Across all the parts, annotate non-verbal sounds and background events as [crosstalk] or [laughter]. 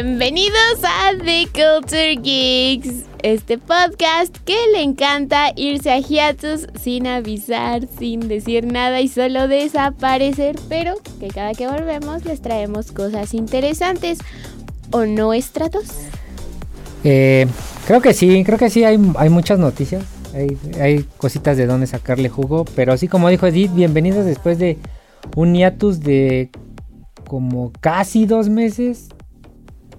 Bienvenidos a The Culture Geeks, este podcast que le encanta irse a hiatus sin avisar, sin decir nada y solo desaparecer, pero que cada que volvemos les traemos cosas interesantes. ¿O no, Estratos? Eh, creo que sí, creo que sí, hay, hay muchas noticias. Hay, hay, cositas de donde sacarle jugo. Pero así como dijo Edith, bienvenidos después de un hiatus de como casi dos meses.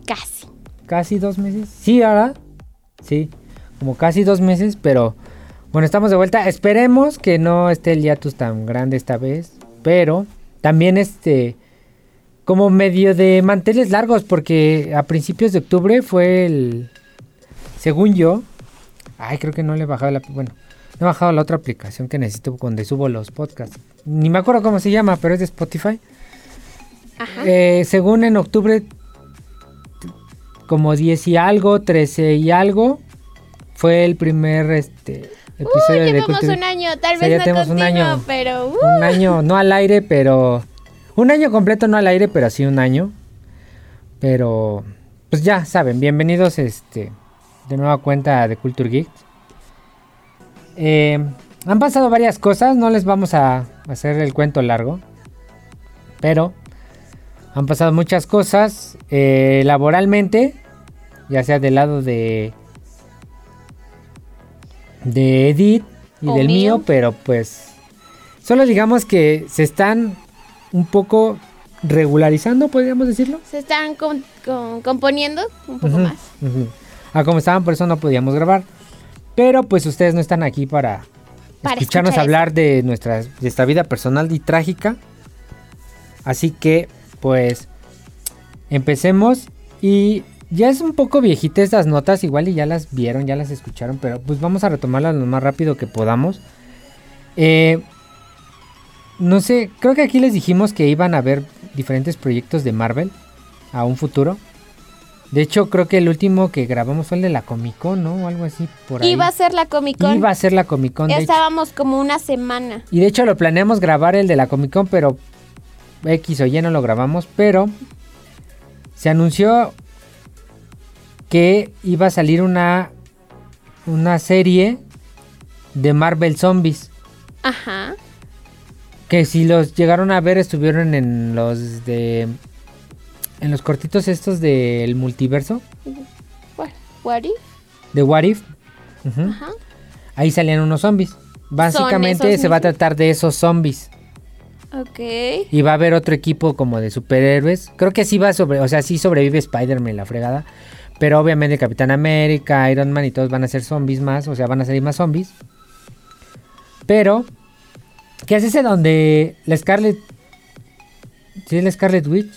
Casi. Casi dos meses. Sí, ahora. Sí, como casi dos meses, pero bueno, estamos de vuelta. Esperemos que no esté el hiatus tan grande esta vez. Pero también este como medio de manteles largos, porque a principios de octubre fue el, según yo, ay, creo que no le he bajado la, bueno, no he bajado la otra aplicación que necesito donde subo los podcasts. Ni me acuerdo cómo se llama, pero es de Spotify. Ajá. Eh, según en octubre, como 10 y algo, 13 y algo, fue el primer este episodio Uy, llevamos de un año, tal vez o sea, no tenemos un año, pero uh. un año no al aire, pero un año completo no al aire, pero sí un año. Pero pues ya saben, bienvenidos este de nueva cuenta de Culture Geek. Eh, han pasado varias cosas, no les vamos a hacer el cuento largo, pero han pasado muchas cosas eh, laboralmente, ya sea del lado de de Edith y del mío. mío, pero pues solo digamos que se están un poco regularizando, podríamos decirlo. Se están con, con, componiendo un poco uh -huh, más. Uh -huh. A como estaban, por eso no podíamos grabar. Pero pues ustedes no están aquí para, para escucharnos escuchar hablar de nuestra, de nuestra vida personal y trágica. Así que pues empecemos y ya es un poco viejita estas notas, igual y ya las vieron, ya las escucharon, pero pues vamos a retomarlas lo más rápido que podamos. Eh, no sé, creo que aquí les dijimos que iban a haber diferentes proyectos de Marvel a un futuro. De hecho, creo que el último que grabamos fue el de la Comic Con, ¿no? O algo así por ahí. Iba a ser la Comic Con. Iba a ser la Comic Con. Estábamos como una semana. Y de hecho lo planeamos grabar el de la Comic Con, pero X o Y no lo grabamos. Pero se anunció que iba a salir una, una serie de Marvel Zombies. Ajá. Que si los llegaron a ver estuvieron en los de en los cortitos estos del multiverso. What, what if? De What If. Uh -huh. Ajá. Ahí salían unos zombies. Básicamente se va a tratar de esos zombies. Ok. Y va a haber otro equipo como de superhéroes. Creo que sí va sobre, o sea, sí sobrevive Spider-Man la fregada. Pero obviamente Capitán América, Iron Man y todos van a ser zombies más, o sea, van a salir más zombies. Pero ¿Qué es ese donde la Scarlet ¿Sí es la Scarlet Witch?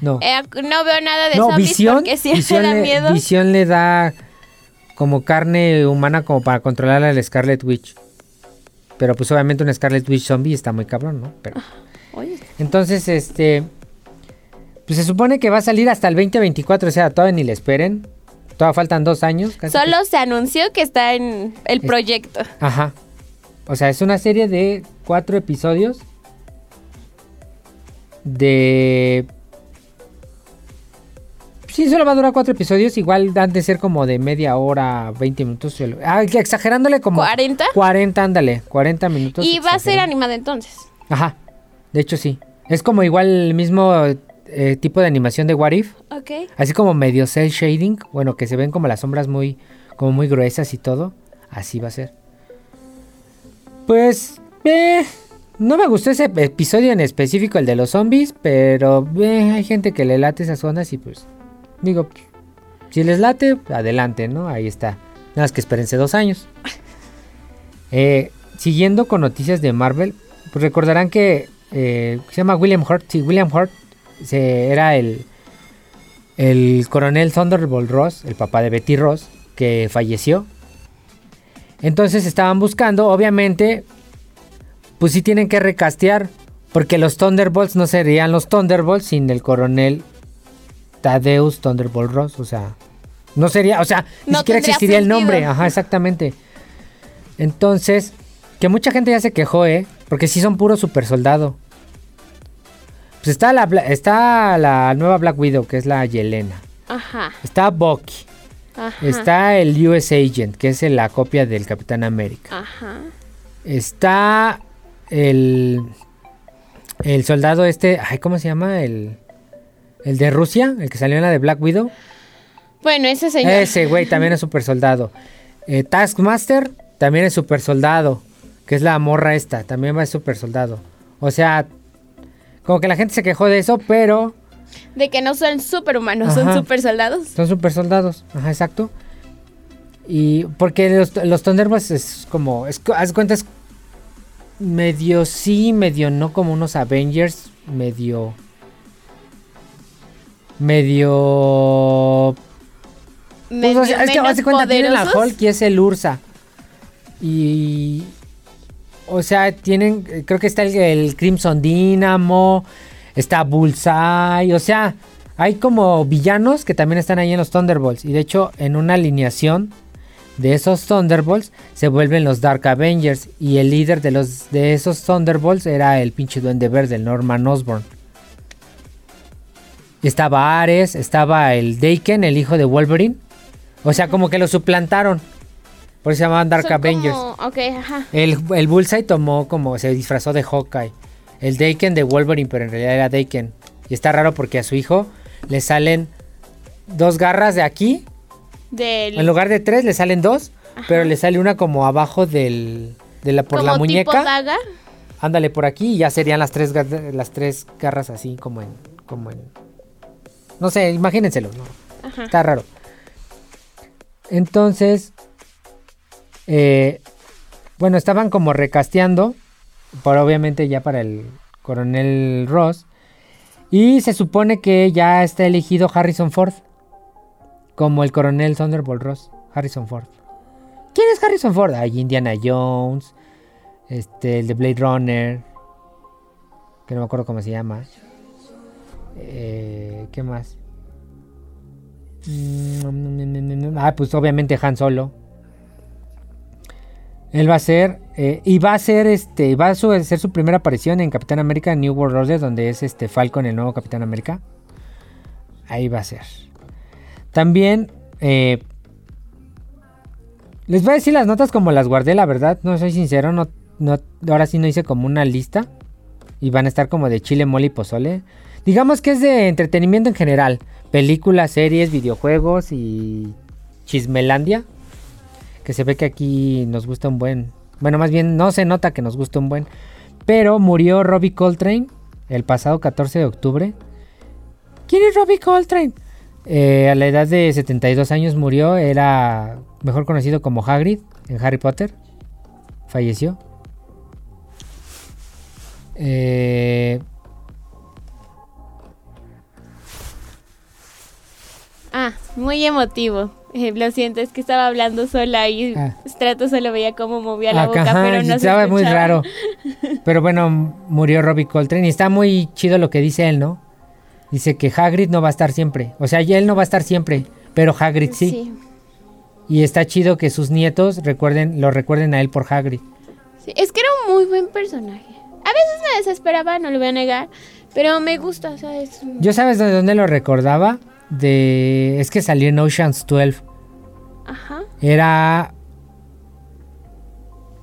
No. Eh, no veo nada de no, zombies visión, porque sí visión da le, miedo. Visión le da como carne humana como para controlar a la Scarlet Witch. Pero pues obviamente un Scarlet Witch zombie está muy cabrón, ¿no? Pero, Oye. Entonces, este... Pues se supone que va a salir hasta el 2024, o sea, todavía ni le esperen. Todavía faltan dos años. Casi Solo que... se anunció que está en el proyecto. Ajá. O sea, es una serie de cuatro episodios. De... Sí, solo va a durar cuatro episodios. Igual han de ser como de media hora, 20 minutos. Ah, exagerándole como... ¿40? 40, ándale. 40 minutos. Y va a ser animada entonces. Ajá. De hecho, sí. Es como igual el mismo eh, tipo de animación de What If. Ok. Así como medio cel shading. Bueno, que se ven como las sombras muy... Como muy gruesas y todo. Así va a ser. Pues, eh, no me gustó ese episodio en específico, el de los zombies, pero eh, hay gente que le late esas ondas y pues, digo, si les late, adelante, ¿no? Ahí está. Nada más que espérense dos años. [laughs] Eh, siguiendo con noticias de Marvel, pues recordarán que eh, se llama William Hurt. Sí, William Hurt se, era el, el coronel Thunderbolt Ross, el papá de Betty Ross, que falleció. Entonces estaban buscando, obviamente, pues sí tienen que recastear, porque los Thunderbolts no serían los Thunderbolts sin el coronel Tadeus Thunderbolt Ross, o sea, no sería, o sea, ni siquiera existiría el nombre, ajá, exactamente. Entonces, que mucha gente ya se quejó, ¿eh? Porque sí son puro super soldado. Pues está la, está la nueva Black Widow, que es la Yelena. Ajá. Está Bucky. Ajá. Está el US Agent, que es la copia del Capitán América. Ajá. Está el. El soldado este. Ay, ¿cómo se llama? El. El de Rusia, el que salió en la de Black Widow. Bueno, ese señor. Ese güey también es super soldado. Eh, Taskmaster también es super soldado. Que es la morra esta. También va a super soldado. O sea, como que la gente se quejó de eso, pero De que no son superhumanos, son super soldados. son super soldados. Ajá, exacto. Y porque los, los Thunderbolts es como. Es, haz cuenta, es medio sí, medio no, como unos Avengers. Medio. Medio Pues, Medio o sea, es que haz de cuenta tienen la. Hulk y es el Ursa. Y. O sea, tienen. eh, Creo que está el, Crimson Dynamo. Está Bullseye. O sea, hay como villanos que también están ahí en los Thunderbolts. Y de hecho, en una alineación de esos Thunderbolts se vuelven los Dark Avengers. Y el líder de, los, de esos Thunderbolts era el pinche Duende Verde, el Norman Osborn. Estaba Ares, estaba el Daken, el hijo de Wolverine. O sea, como que lo suplantaron. Por eso se llamaban Dark Son Avengers. como- Ok, ajá. El, el Bullseye tomó como, se disfrazó de Hawkeye. El Daken de Wolverine, pero en realidad era Daken. Y está raro porque a su hijo le salen dos garras de aquí. Del, En lugar de tres le salen dos, pero le sale una como abajo del, de la, por la como tipo muñeca. daga. Ándale por aquí y ya serían las tres, las tres garras así como en, como en... No sé, imagínenselo, ¿no? Ajá. Está raro. Entonces, eh, bueno, estaban como recasteando, por obviamente ya para el coronel Ross. Y se supone que ya está elegido Harrison Ford como el coronel Thunderbolt Ross. Harrison Ford. ¿Quién es Harrison Ford? Hay Indiana Jones, este, el de Blade Runner, que no me acuerdo cómo se llama. Eh, ¿Qué más? Mm, Ah, pues obviamente Han Solo. Él va a ser. eh, y va a ser este. Va a su- ser su primera aparición en Capitán América New World Order. Donde es este Falcon, el nuevo Capitán América. Ahí va a ser. También. eh, les voy a decir las notas como las guardé, la verdad. No soy sincero. No, no, ahora sí no hice como una lista. Y van a estar como de chile, mole y pozole. Digamos que es de entretenimiento en general. Películas, series, videojuegos y Chismelandia. Que se ve que aquí nos gusta un buen. Bueno, más bien no se nota que nos gusta un buen. Pero murió Robbie Coltrane el pasado 14 de octubre. ¿Quién es Robbie Coltrane? Eh, a la edad de 72 años murió. Era mejor conocido como Hagrid en Harry Potter. Falleció. Eh, Ah, muy emotivo. Eh, lo siento, es que estaba hablando sola y Ah. Strato solo veía cómo movía la Acá, boca, ajá, pero no se estaba muy raro. [laughs] Pero bueno, murió Robbie Coltrane y está muy chido lo que dice él, ¿no? Dice que Hagrid no va a estar siempre. O sea, ya él no va a estar siempre, pero Hagrid sí. Sí. Y está chido que sus nietos recuerden, lo recuerden a él por Hagrid. Sí, Es que era un muy buen personaje. A veces me desesperaba, no lo voy a negar, pero me gusta, o sea, es Yo sabes de dónde lo recordaba? De es que salió en Ocean's 12. Ajá. Era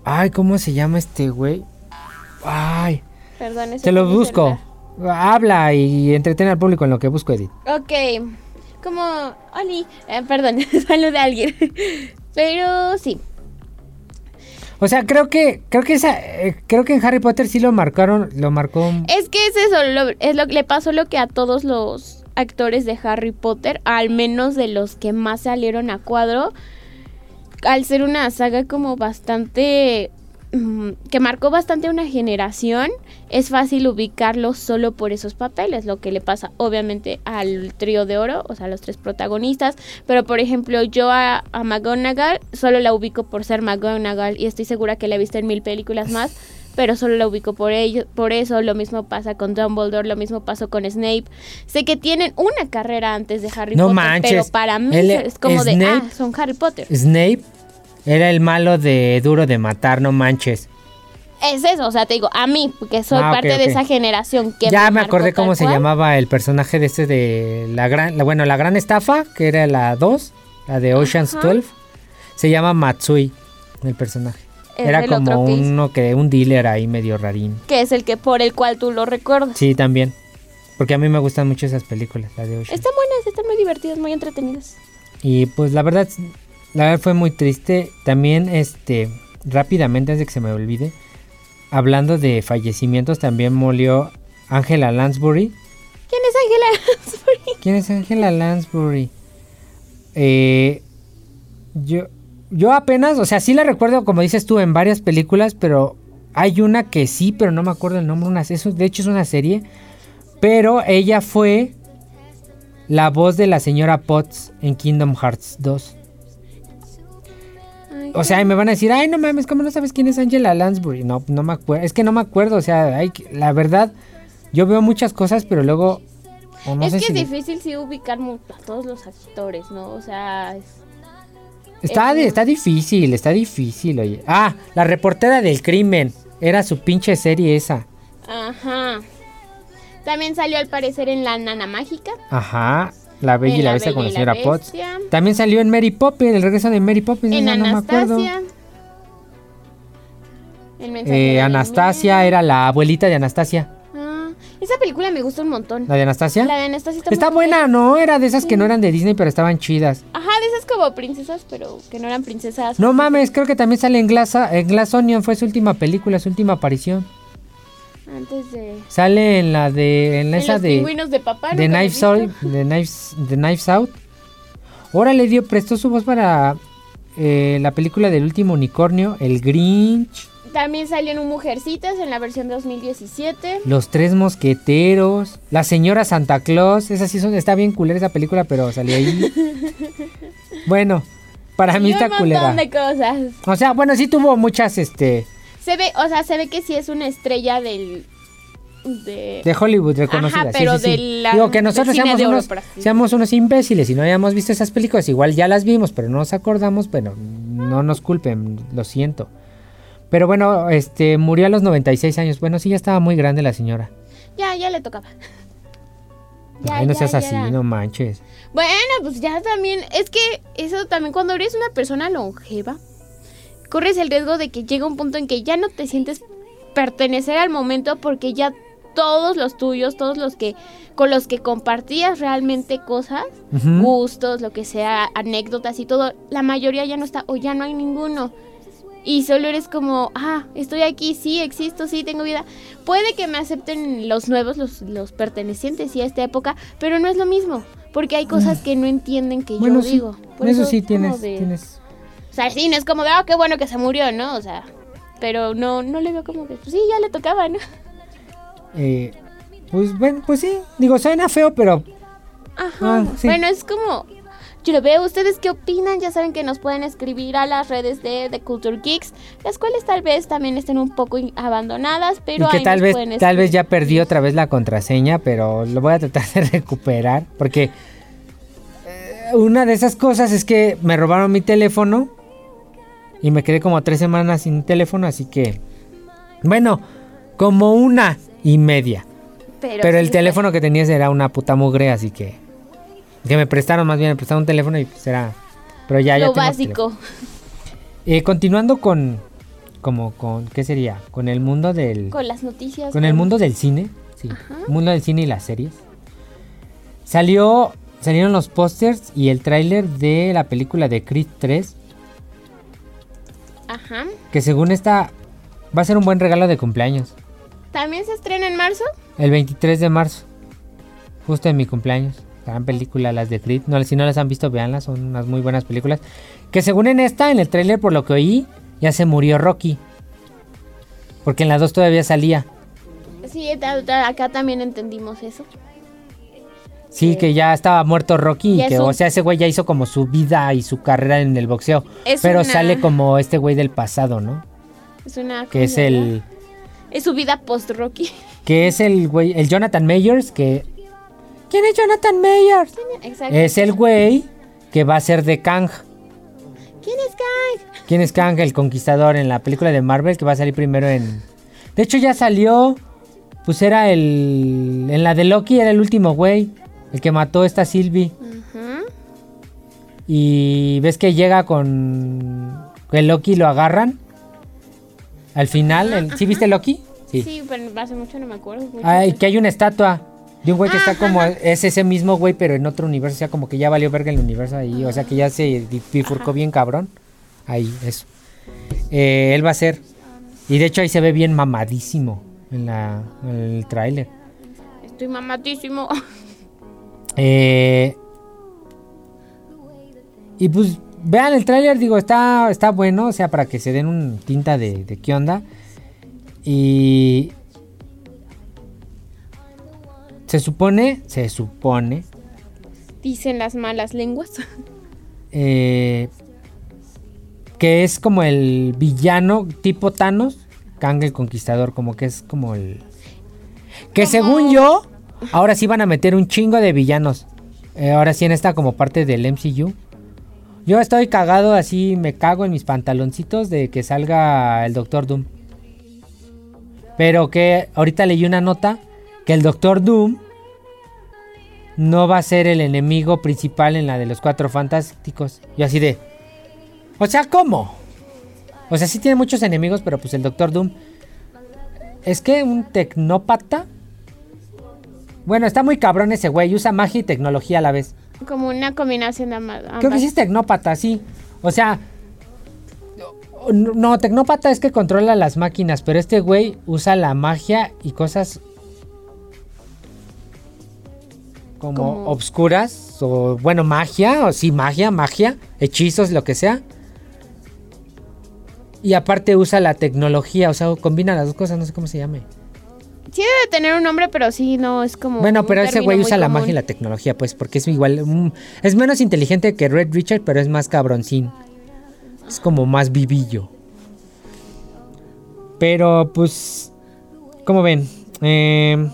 Ay, ¿cómo se llama este güey? Ay, Perdón, te lo busco. Habla y entretiene al público en lo que busco, Edith. Ok. Como, Oli, eh, perdón, [laughs] salud a alguien. Pero sí. O sea, creo que creo que esa eh, creo que en Harry Potter sí lo marcaron, lo marcó Es que es eso, lo- es lo que le pasó lo que a todos los actores de Harry Potter, al menos de los que más salieron a cuadro, al ser una saga como bastante mm, que marcó bastante una generación, es fácil ubicarlo solo por esos papeles, lo que le pasa obviamente al trío de oro, o sea, a los tres protagonistas, pero por ejemplo yo a, a McGonagall solo la ubico por ser McGonagall y estoy segura que la he visto en mil películas más, pero solo la ubico por ello, por eso, lo mismo pasa con Dumbledore, lo mismo pasó con Snape. Sé que tienen una carrera antes de Harry No Potter, manches, pero para mí es como de, ah, son Harry Potter. Snape era el malo de Duro de Matar, no manches. Es eso, o sea, te digo, a mí, porque soy Ah, parte de esa generación que ya me acordé cómo se llamaba el personaje de este de la gran, la- bueno, la gran estafa, que era la 2, la de Ocean's Ajá. 12. Se llama Matsui, el personaje. Es era como que uno que un dealer ahí medio rarín. que es el que por el cual tú lo recuerdas. Sí, también. Porque a mí me gustan mucho esas películas, la de Ocean. Están buenas, están muy divertidas, muy entretenidas. Y pues la verdad, la verdad fue muy triste. También, este, rápidamente, antes de que se me olvide, hablando de fallecimientos, también murió Angela Lansbury. ¿Quién es Ángela [laughs] Lansbury? ¿Quién es Angela Lansbury? Eh, yo, yo apenas, o sea, sí la recuerdo, como dices tú, en varias películas, pero hay una que sí, pero no me acuerdo el nombre. Una, eso, de hecho, es una serie. Pero ella fue la voz de la señora Potts en Kingdom Hearts 2. Ay, O sea, y me van a decir, ay, no mames, ¿cómo no sabes quién es Angela Lansbury? No, no me acuerdo. Es que no me acuerdo, o sea, hay, la verdad, yo veo muchas cosas, pero luego... no es sé que si- es difícil sí ubicar a todos los actores, ¿no? O sea, es- Está, está difícil, está difícil, oye. Ah, la reportera del crimen. Era su pinche serie esa. Ajá. También salió al parecer en La Nana Mágica. Ajá. La Bella y la La Bestia con la señora Potts. También salió en Mary Poppins, el regreso de Mary Poppins. En no me acuerdo. Anastasia. El Eh, Anastasia era la abuelita de Anastasia. Esa película me gusta un montón. ¿La de Anastasia? La de Anastasia está, Está buena, ¿no? Era de esas que no eran de Disney, pero estaban chidas. Ajá, de esas como princesas, pero que no eran princesas. No mames, creo que también sale en Glass, en Glass Onion, fue su última película, su última aparición. Antes de. Sale en la de. En en esa los de. pingüinos de papá. de ¿nunca lo Knives Out, visto? de Knives, de Knives Out. Ahora le dio, prestó su voz para eh, la película del último unicornio, El Grinch, También salió en un Mujercitas en la versión 2017. Los Tres Mosqueteros, La Señora Santa Claus. Esa sí son, está bien culera esa película, pero salió ahí. [laughs] bueno, para mí está un culera. montón de cosas. O sea, bueno, sí tuvo muchas, este, Se ve, o sea, se ve que sí es una estrella del. De. de Hollywood reconocidas. Ajá, pero sí, sí. de la- Digo que nosotros seamos oro, unos, seamos unos imbéciles y no hayamos visto esas películas. Igual ya las vimos, pero no nos acordamos. Bueno, no nos culpen, lo siento. Pero bueno, este murió a los 96 años. Bueno, sí, ya estaba muy grande la señora. Ya, ya le tocaba. Ya, Ay, no ya, seas ya así, era. no manches. Bueno, pues ya también. Es que eso también, cuando eres una persona longeva, corres el riesgo de que llega un punto en que ya no te sientes pertenecer al momento porque ya todos los tuyos, todos los que con los que compartías realmente cosas, gustos, lo que sea, anécdotas y todo, la mayoría ya no está o ya no hay ninguno. Y solo eres como, ah, estoy aquí, sí, existo, sí, tengo vida. Puede que me acepten los nuevos, los, los pertenecientes, sí, a esta época, pero no es lo mismo. Porque hay cosas que no entienden que. Bueno, yo sí. digo. Por eso, sí es como tienes, de- tienes. O sea, sí, no es como de, ah, qué bueno que se murió, ¿no? O sea, pero no, no le veo como que, pues sí, ya le tocaba, ¿no? eh, pues bueno, pues sí. Digo, suena feo, pero Ajá. Ah, sí. Bueno, es como. Yo lo veo. ¿Ustedes qué opinan? Ya saben que nos pueden escribir a las redes de, de Culture Geeks, las cuales tal vez también estén un poco abandonadas, pero y que ahí tal vez, tal vez ya perdí otra vez la contraseña, pero lo voy a tratar de [laughs] recuperar. Porque eh, una de esas cosas es que me robaron mi teléfono y me quedé como tres semanas sin teléfono, así que. Bueno, como una y media. Pero, Pero el teléfono que tenías era una puta mugre, así que. Que me prestaron, más bien, me prestaron un teléfono y pues era. Pero ya, ya Lo básico. Eh, continuando con. Como con. ¿Qué sería? Con el mundo del. Con las noticias. Con el mundo del cine. Sí. Mundo del cine y las series. Salió. Salieron los pósters y el tráiler de la película de Creed 3. Ajá. Que según esta. Va a ser un buen regalo de cumpleaños. ¿También se estrena en marzo? El 23 de marzo. Justo en mi cumpleaños. Gran película, las de Creed. No, si no las han visto, véanlas. Son unas muy buenas películas. Que según en esta, en el tráiler, por lo que oí, ya se murió Rocky. Porque en la 2 todavía salía. Sí, acá también entendimos eso. Sí, que ya estaba muerto Rocky. Y que, un- o sea, ese güey ya hizo como su vida y su carrera en el boxeo. Pero una- sale como este güey del pasado, ¿no? Es una. Que es el. Es su vida post-Rocky. Que es el güey. El Jonathan Mayers. Que. ¿Quién es Jonathan? Exacto. Es el güey que va a ser de Kang. ¿Quién es Kang? ¿Quién es Kang, el conquistador en la película de Marvel que va a salir primero en De hecho, ya salió. Pues era el. En la de Loki era el último güey. El que mató a esta Sylvie. Ujú. Y ves que llega con. Que Loki lo agarran. Al final. el- ¿Sí viste Loki? Sí. pero hace mucho no me acuerdo. mucho. Ah, y que hay una estatua de un güey que está como. ajá. Es ese mismo güey, pero en otro universo. O sea, como que ya valió verga el universo ahí. O sea, que ya se bifurcó bien cabrón. Ahí, eso. Eh, él va a ser. Y de hecho ahí se ve bien mamadísimo en, la, en el tráiler. Estoy mamadísimo. Eh, y pues vean el tráiler, digo, está, está bueno, o sea, para que se den un tinta de, de qué onda. Y se supone, se supone, Dicen las malas lenguas. [laughs] eh, que es como el villano tipo Thanos, Kang el Conquistador, como que es como el... Que según yo, ahora sí van a meter un chingo de villanos. Eh, ahora sí en esta como parte del MCU. Yo estoy cagado así, me cago en mis pantaloncitos de que salga el Doctor Doom. Pero que ahorita leí una nota que el Doctor Doom no va a ser el enemigo principal en la de los Cuatro Fantásticos. Y así de... O sea, ¿cómo? O sea, sí tiene muchos enemigos, pero pues el Doctor Doom... Es que un tecnópata... Bueno, está muy cabrón ese güey, usa magia y tecnología a la vez. Como una combinación de ambas. Creo que sí es tecnópata, sí. O sea... No, tecnópata es que controla las máquinas, pero este güey usa la magia y cosas como Como- obscuras o bueno, magia, o sí, magia, magia, hechizos, lo que sea. Y aparte usa la tecnología, o sea, combina las dos cosas, no sé cómo se llame. Sí debe tener un nombre, pero sí, no es como... Bueno, pero ese güey usa la magia y la tecnología, pues, porque es igual. mm, es menos inteligente que Red Richard, pero es más cabroncín. Es como más vivillo. Pero, pues. ¿Cómo ven? Eh,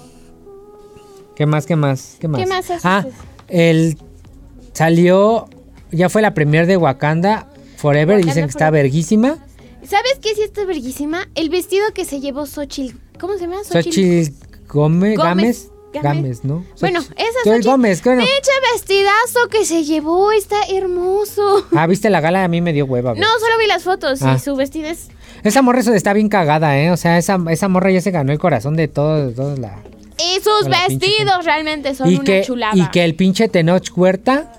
¿Qué más? ¿Qué más? ¿Qué más? ¿Qué más? Ah, el. Salió. Ya fue la premier de Wakanda Forever. Wakanda dicen que está Forever. verguísima. ¿Sabes qué sí está verguísima? El vestido que se llevó Xochitl. ¿Cómo se llama? Xochitl. Gómez. Gómez. Gámez. ¿no? Bueno, esa Xochitl. Gómez, bueno. Eche vestidazo que se llevó, está hermoso. Ah, ¿viste la gala? A mí me dio hueva. güey. No, solo vi las fotos Ah. y su vestido es... Esa morra eso está bien cagada, ¿eh? O sea, esa, esa morra ya se ganó el corazón de todos, todos la... Y sus Hola, vestidos realmente son una que, chulada. y que el pinche Tenoch Huerta,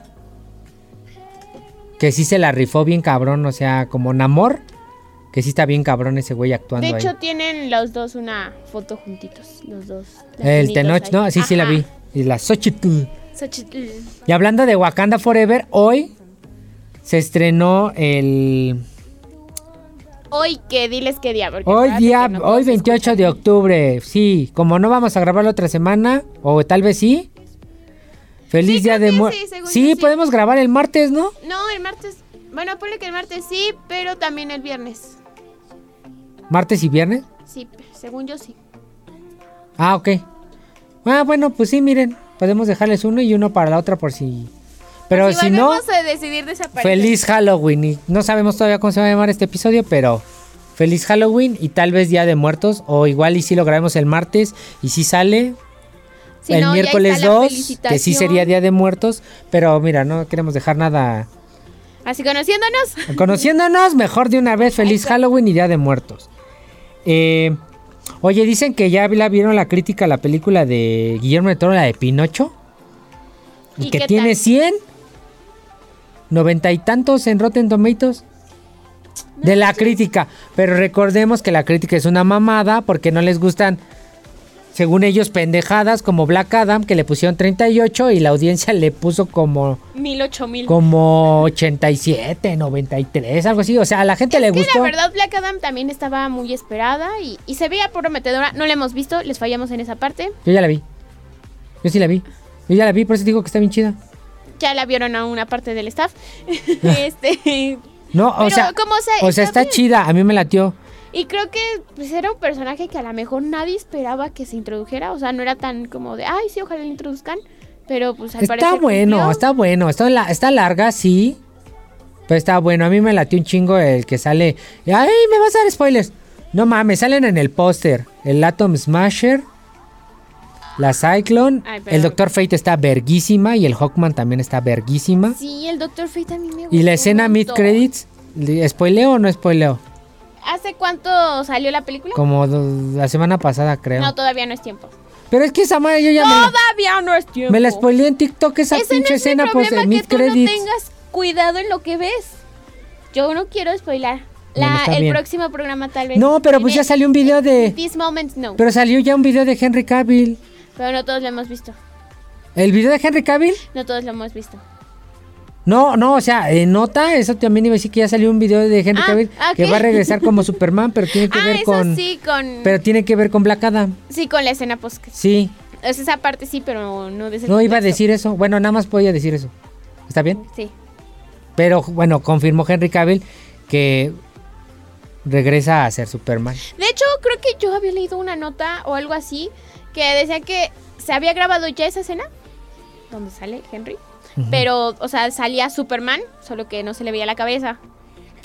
que sí se la rifó bien cabrón, o sea, como Namor, que sí está bien cabrón ese güey actuando De hecho, ahí. tienen los dos una foto juntitos, los dos. El Tenoch, ahí. ¿no? Sí, sí la vi. Y la Xochitl. Xochitl. Y hablando de Wakanda Forever, hoy se estrenó el... Hoy que diles qué día. Hoy día, no hoy todos 28 de octubre, sí, como no vamos a grabar la otra semana, o tal vez sí. Feliz Sí, día de muerte. sí, según Sí, yo sí. podemos grabar el martes, ¿no? No, el martes. Bueno, ponle que el martes sí, pero también el viernes. Martes y viernes. Sí, según yo sí. Ah, ok. Ah, bueno, pues sí, miren, podemos dejarles uno y uno para la otra por si. Pero si no, volvemos a decidir desaparecer. feliz Halloween. Y no sabemos todavía cómo se va a llamar este episodio, pero feliz Halloween y tal vez Día de Muertos. O igual y si lo grabemos el martes y si sale Si el no, miércoles está la 2, que sí sería Día de Muertos. Pero mira, no queremos dejar nada. Así conociéndonos. [laughs] Conociéndonos, mejor de una vez, feliz Halloween y Día de Muertos. Eh, oye, dicen que ya la vieron la crítica a la película de Guillermo de Toro, la de Pinocho. Y, ¿Y que tiene tal? 100, 90 y tantos en Rotten Tomatoes. De la crítica. Pero recordemos que la crítica es una mamada porque no les gustan, según ellos, pendejadas como Black Adam, que le pusieron 38 y la audiencia le puso como Mil, ocho mil. como 87, 93, algo así. O sea, a la gente le que gustó. la verdad Black Adam también estaba muy esperada y, y se veía prometedora. No la hemos visto, les fallamos en esa parte. Yo ya la vi. Yo sí la vi. Yo ya la vi, por eso digo que está bien chida. Ya la vieron a una parte del staff. [laughs] [laughs] este No, o Pero, sea, ¿cómo se- o sea, está que- [laughs] chida. A mí me latió. Y creo que pues, era un personaje que a lo mejor nadie esperaba que se introdujera. O sea, no era tan como de, ay, sí, ojalá lo introduzcan. Pero pues al Está parecer bueno, cumplió. está bueno. Está, la- está larga, sí. Pero está bueno. A mí me latió un chingo el que sale. ¡Ay, me vas a dar spoilers! No mames, salen en el póster. El Atom Smasher. La Cyclone. Ay, El Doctor Fate está verguísima. Y el Hawkman también está verguísima. Sí, el Doctor Fate a mí me gustó. Y la escena un mid montón. credits. ¿le- ¿Spoileo o no spoileo? ¿Hace cuánto salió la película? Como la semana pasada, creo. No, todavía no es tiempo. Pero es que esa madre yo ya me la, Todavía no es tiempo. me la spoileé en TikTok. Esa Ese pinche no es mi escena post problema mid que tú no credits. tengas cuidado en lo que ves. Yo no quiero spoilar. La, el bien. próximo programa tal vez. No, pero pues ya salió un video de. This moment no. Pero salió ya un video de Henry Cavill. No todos lo hemos visto. ¿El video de Henry Cavill? No todos lo hemos visto. No, no, o sea, en nota, eso también iba a decir que ya salió un video de Henry Ah, Cavill que va a regresar como [laughs] Superman, pero tiene que ah, ver eso con. sí, con. Pero tiene que ver con Black Adam. sí, con la escena post. Sí. Es esa parte sí, pero no de ese No iba a decir eso. Bueno, nada más podía decir eso. ¿Está bien? Sí. Pero bueno, confirmó Henry Cavill que regresa a ser Superman. De hecho, creo que yo había leído una nota o algo así que decía que se había grabado ya esa escena donde sale Henry. Pero, o sea, salía Superman, solo que no se le veía la cabeza.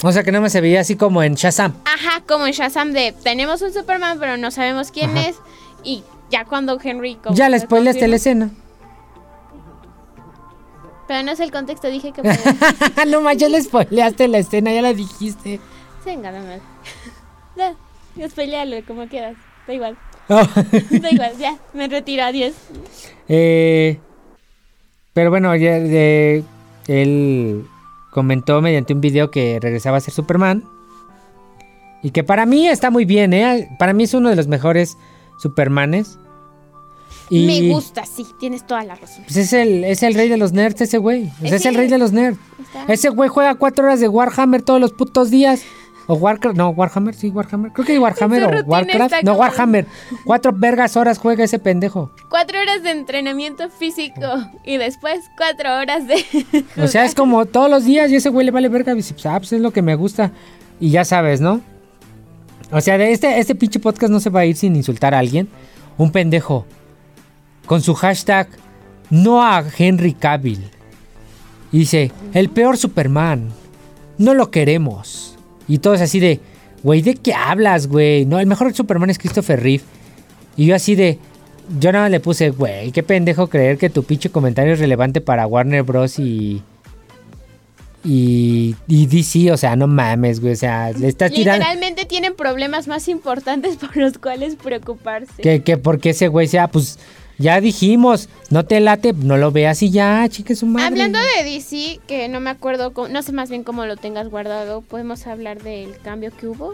O sea que no me se veía así como en Shazam. Ajá, como en Shazam de tenemos un Superman, pero no sabemos quién Ajá. es. Y ya cuando Henry. como Ya le spoileaste la escena. Pero no es el contexto, dije que. [laughs] no más, ya le spoileaste la escena, ya la dijiste. Venga, dame. [laughs] Ya, spoilealo como quieras. Da igual. [laughs] Da igual, ya. Me retiro, adiós. Eh, pero bueno, ya, él comentó mediante un video que regresaba a ser Superman. Y que para mí está muy bien, ¿eh? Para mí es uno de los mejores Supermanes. Y Me gusta, sí, tienes toda la razón. Pues es el, es el rey de los nerds ese güey. O sea, es el rey de los nerds. Ese güey juega cuatro horas de Warhammer todos los putos días. O Warcraft, no, Warhammer, sí, Warhammer. Creo que hay Warhammer o Warcraft. No, Warhammer. Cuatro vergas horas juega ese pendejo. Cuatro horas de entrenamiento físico y después cuatro horas de. O sea, es como todos los días y ese güey le vale verga. Pues, ah, pues es lo que me gusta. Y ya sabes, ¿no? O sea, de este, este pinche podcast no se va a ir sin insultar a alguien. Un pendejo. Con su hashtag, no a Henry Cavill. Y dice, el peor Superman. No lo queremos. Y todos así de, güey, ¿de qué hablas, güey? No, el mejor Superman es Christopher Reeve. Y yo así de, yo nada más le puse, güey, qué pendejo creer que tu pinche comentario es relevante para Warner Bros. y. Y, y DC, o sea, no mames, güey, o sea, le estás tirando. Literalmente tienen problemas más importantes por los cuales preocuparse. Que, que porque ese güey sea, pues, ya dijimos, no te late, no lo veas y ya, chique su madre. Hablando de DC, que no me acuerdo, no sé más bien cómo lo tengas guardado, ¿podemos hablar del cambio que hubo?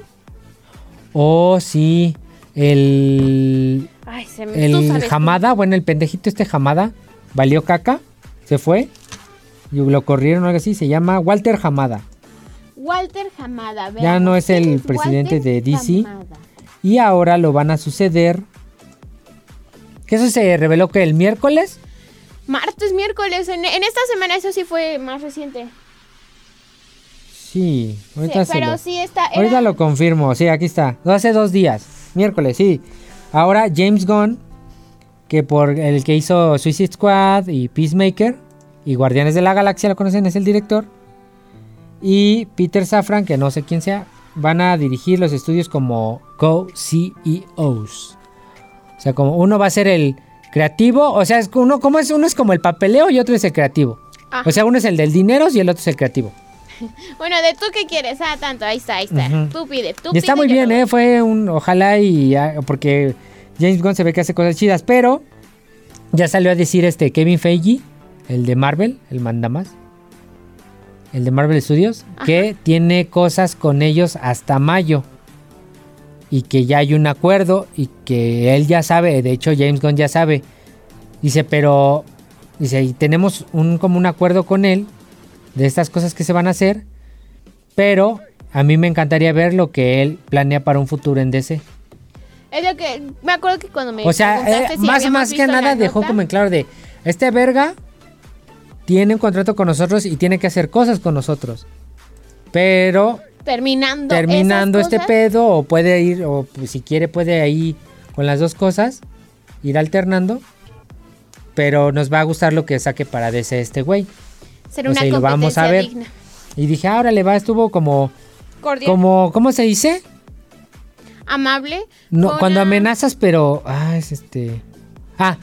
Oh, sí, el. Ay, se me... El. Hamada, bueno, el pendejito este Hamada, valió caca, se fue, y lo corrieron o algo así, se llama Walter Hamada. Walter Hamada. Ya veamos, no es el ¿quién presidente Walter de DC. Hamada? Y ahora lo van a suceder. Que eso se reveló que el miércoles. Martes, miércoles, en, en esta semana eso sí fue más reciente. Sí, Sí, ahorita, pero lo, sí está... era- ahorita lo confirmo. Sí, aquí está. Hace dos días. Miércoles, sí. Ahora James Gunn, que por el que hizo Suicide Squad y Peacemaker y Guardianes de la Galaxia, lo conocen, es el director. Y Peter Safran, que no sé quién sea, van a dirigir los estudios como co-CEOs. O sea, como uno va a ser el creativo, o sea, es uno, como es? uno es como el papeleo y otro es el creativo. Ah. O sea, uno es el del dinero y el otro es el creativo. [laughs] Bueno, de tú qué quieres, ah, tanto, ahí está, ahí está. Ujú. Tú pide, tú Y está pide, muy bien, ¿eh? Fue un, ojalá y, ah, porque James Gunn se ve que hace cosas chidas, pero ya salió a decir este Kevin Feige, el de Marvel, el mandamás, el de Marvel Studios, que tiene cosas con ellos hasta mayo. Y que ya hay un acuerdo y que él ya sabe, de hecho James Gunn ya sabe. Dice, pero, dice, y tenemos un, como un acuerdo con él de estas cosas que se van a hacer, pero a mí me encantaría ver lo que él planea para un futuro en DC. Es lo que, me acuerdo que cuando me O sea, eh, si más, más que nada dejó nota, como en claro de, este verga tiene un contrato con nosotros y tiene que hacer cosas con nosotros. Pero terminando, terminando esas este pedo, o puede ir, o pues, si quiere puede ahí con las dos cosas, ir alternando. Pero nos va a gustar lo que saque para DC este güey. ser o una sea, y lo vamos a competencia ver. digna. Y dije, ahora le va, estuvo como, Cordial. como, ¿cómo se dice? amable. No, cuando una- amenazas, pero. Ah, es este. Ah,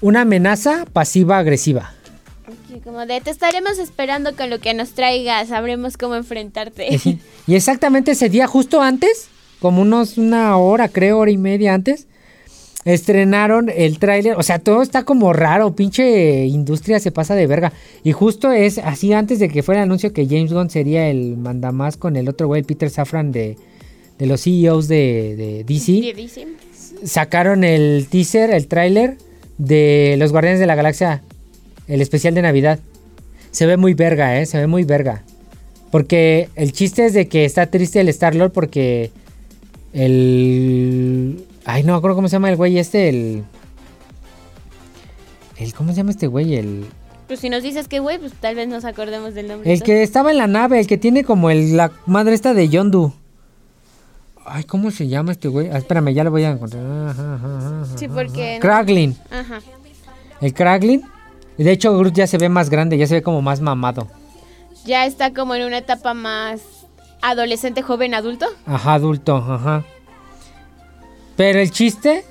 una amenaza pasiva-agresiva. Como de te estaremos esperando con lo que nos traigas, sabremos cómo enfrentarte. Sí. Y exactamente ese día, justo antes, como unos una hora, creo, hora y media antes, estrenaron el tráiler. O sea, todo está como raro, pinche industria se pasa de verga. Y justo es así antes de que fuera el anuncio que James Gunn sería el mandamás con el otro güey, Peter Safran de, de los CEOs de, de DC. Sacaron el teaser, el tráiler de Los Guardianes de la Galaxia, el especial de Navidad. Se ve muy verga, ¿eh? Se ve muy verga. Porque el chiste es de que está triste el Star-Lord porque el... Ay, no me acuerdo cómo se llama el güey este, el... el ¿Cómo se llama este güey? El, Pues si nos dices que güey, pues tal vez nos acordemos del nombre. el que estaba en la nave, el que tiene como el, la madre esta de Yondu. Ay, ¿cómo se llama este güey? Ah, espérame, ya lo voy a encontrar. Ajá, ajá, ajá, Sí, porque... Kraglin. Ajá. El Kraglin. De hecho, Groot ya se ve más grande, ya se ve como más mamado. Ya está como en una etapa más adolescente, joven, adulto. Ajá, adulto, ajá. Pero el chiste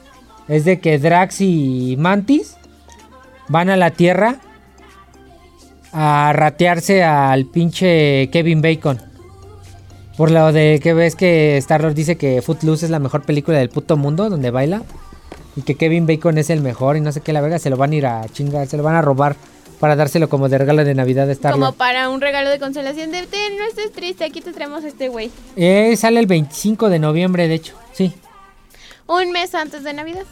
es de que Drax y Mantis van a la Tierra a ratearse al pinche Kevin Bacon. Por lo de que ves que Star-Lord dice que Footloose es la mejor película del puto mundo donde baila. Y que Kevin Bacon es el mejor y no sé qué la verga, se lo van a ir a chingar, se lo van a robar para dárselo como de regalo de Navidad de Star-Lord. Como para un regalo de consolación de, "Ten, no estés triste, aquí te traemos a este güey. Eh, sale el 25 de noviembre, de hecho, sí. Un mes antes de Navidad.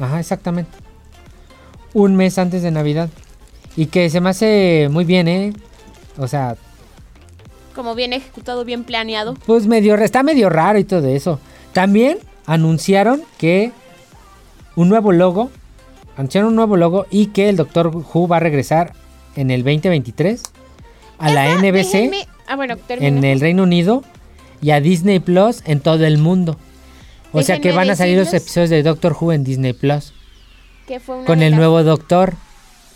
Ajá, exactamente. Un mes antes de Navidad. Y que se me hace muy bien, ¿eh? O sea, Como bien ejecutado, bien planeado. pues medio, está medio raro y todo eso. También anunciaron que un nuevo logo, anunciaron un nuevo logo y que el Doctor Who va a regresar en el 2023 a la NBC Déjenme- Ah, bueno, en el Reino Unido y a Disney Plus en todo el mundo. O sea que van a salir los episodios de Doctor Who en Disney Plus Que fue una con el nuevo Doctor.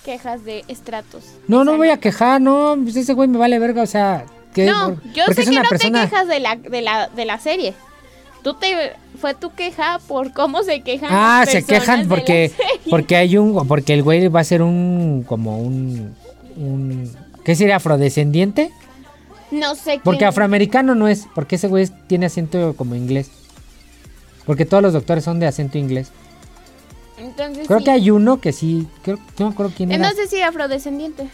quejas de estratos. No, no voy a quejar, no, pues ese güey me vale verga, o sea, que No, por- yo sé es que una no persona- te quejas de la, de la, de la serie. Tú te fue tu queja por cómo se quejan. Ah, las se quejan porque porque hay un porque el güey va a ser un como un un ¿qué sería afrodescendiente? no sé Porque quién- afroamericano no es, porque ese güey es- tiene acento como inglés. Porque todos los doctores son de acento inglés. Entonces Creo sí. que hay uno que sí, creo, no me acuerdo quién era. Entonces sí, afrodescendiente.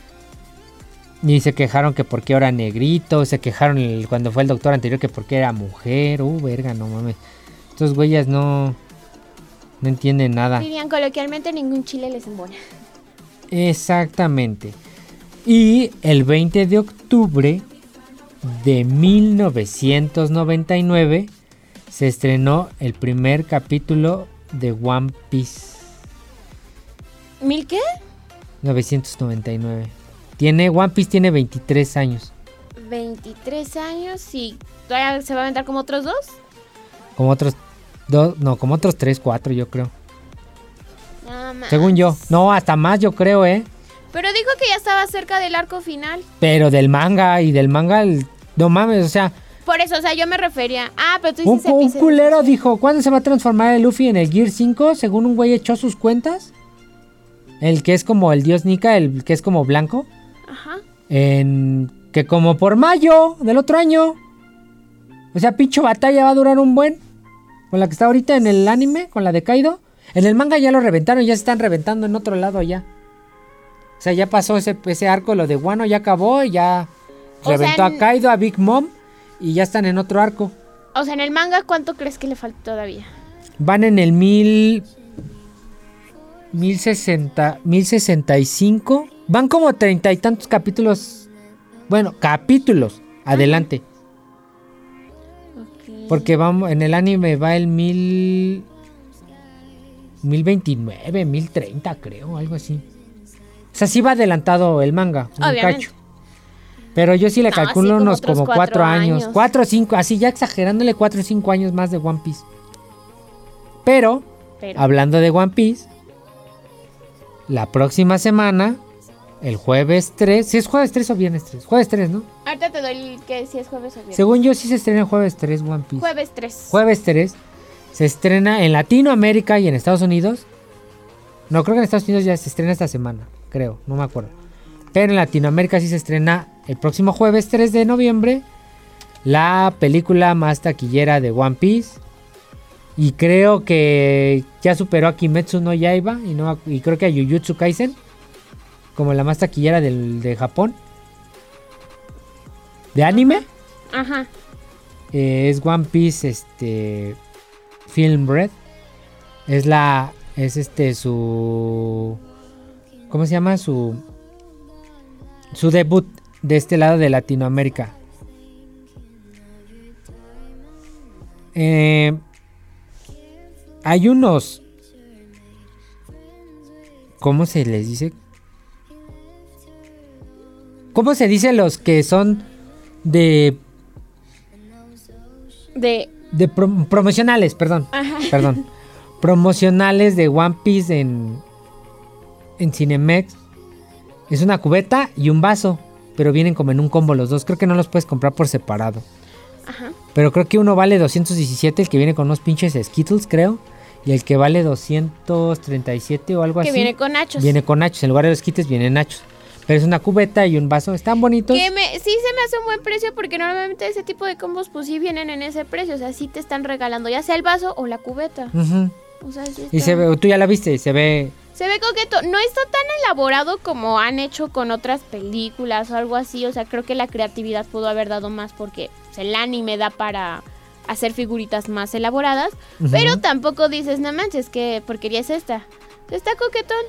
Y se quejaron que porque era negrito, se quejaron el- cuando fue el doctor anterior que porque era mujer. Uh, verga, no mames. Estos güeyes no no entienden nada. Dirían coloquialmente ningún chile les embona. Exactamente. Y el 20 de octubre de 1999 se estrenó el primer capítulo de One Piece ¿Mil qué? 999. Tiene One Piece tiene 23 años, 23 años y todavía se va a aventar como otros dos. como otros dos, no, como otros 3, 4 yo creo. Nada más. Según yo. No, hasta más yo creo, ¿eh? Pero dijo que ya estaba cerca del arco final. Pero del manga y del manga el- no mames, o sea, Por eso, o sea, yo me refería. Ah, pero tú Un, dices un episodio. culero dijo, ¿cuándo se va a transformar el Luffy en el Gear 5? Según un güey echó sus cuentas. El que es como el dios Nika, el que es como blanco. En que como por mayo del otro año. O sea, pincho batalla va a durar un buen. Con la que está ahorita en el anime, con la de Kaido. En el manga ya lo reventaron, ya se están reventando en otro lado ya. O sea, ya pasó ese, ese arco, lo de Wano ya acabó, ya reventó a Kaido, a Big Mom y ya están en otro arco. O sea, en el manga, ¿cuánto crees que le falta todavía? Van en el mil. 1060, 1065 Van como treinta y tantos capítulos. Bueno, capítulos. Adelante. Porque vamos. En el anime va el mil. Mil veintinueve, mil treinta, creo, algo así. O sea, sí va adelantado el manga. Un cacho. Pero yo sí le No, calculo como unos como cuatro cuatro años. años. Cuatro o cinco, así ya exagerándole cuatro o cinco años más de One Piece. Pero, Pero. hablando de One Piece, la próxima semana el jueves 3. Si es jueves 3 o viernes 3. Jueves 3, ¿no? Ahorita te doy el que si es jueves o viernes. Según yo, sí se estrena el jueves 3 One Piece. Jueves 3. Jueves 3. Se estrena en Latinoamérica y en Estados Unidos. No, creo que en Estados Unidos ya se estrena esta semana. Creo, no me acuerdo. Pero en Latinoamérica sí se estrena el próximo jueves 3 de noviembre. La película más taquillera de One Piece. Y creo que ya superó a Kimetsu no Yaiba. Y, no, y creo que a Jujutsu Kaisen. Como la más taquillera del, de Japón. De anime. Ajá. Eh, es One Piece este Film Red. Es la es este su ¿cómo se llama? su su debut de este lado de Latinoamérica. Eh, hay unos ¿cómo se les dice? ¿Cómo se dice los que son de De. de prom- promocionales, perdón, Ajá. [laughs] perdón, promocionales de One Piece en en Cinemex. Es una cubeta y un vaso, pero vienen como en un combo los dos. Creo que no los puedes comprar por separado. Ajá. Pero creo que uno vale 217, el que viene con unos pinches Skittles, creo, y el que vale 237 o algo Que así. viene con nachos. Viene con nachos, en lugar de los Skittles vienen nachos. Pero es una cubeta y un vaso, están bonitos. Que me, sí se me hace un buen precio porque normalmente ese tipo de combos pues sí vienen en ese precio. O sea, sí te están regalando ya sea el vaso o la cubeta. Ujú. O sea, sí Y se ve, tú ya la viste, se ve Se ve coqueto. No está tan elaborado como han hecho con otras películas o algo así. O sea, creo que la creatividad pudo haber dado más porque pues, el anime da para hacer figuritas más elaboradas. Pero tampoco dices, no manches, ¿qué porquería es esta? Está coquetón.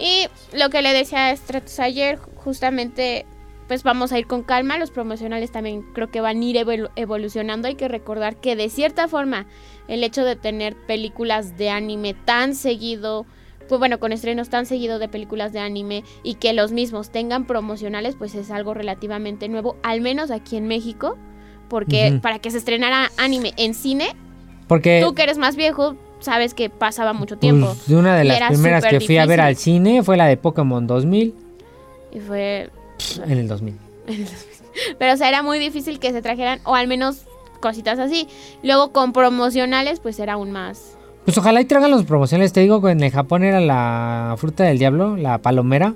Y lo que le decía a Stratus ayer, justamente, pues vamos a ir con calma. Los promocionales también creo que van a ir evolu- evolucionando. Hay que recordar que de cierta forma el hecho de tener películas de anime tan seguido, pues bueno, con estrenos tan seguido de películas de anime y que los mismos tengan promocionales, pues es algo relativamente nuevo, al menos aquí en México. Porque para que se estrenara anime en cine, porque tú que eres más viejo, sabes que pasaba mucho tiempo. pues, de una de Y las era primeras que fui a ver al cine fue la de Pokémon 2000 Y fue. en el 2000. [laughs] Pero, o sea, era muy difícil que se trajeran, o al menos cositas así. Luego con promocionales, pues era aún más. Pues ojalá y traigan los promocionales. Te digo que en el Japón era la fruta del diablo, la palomera,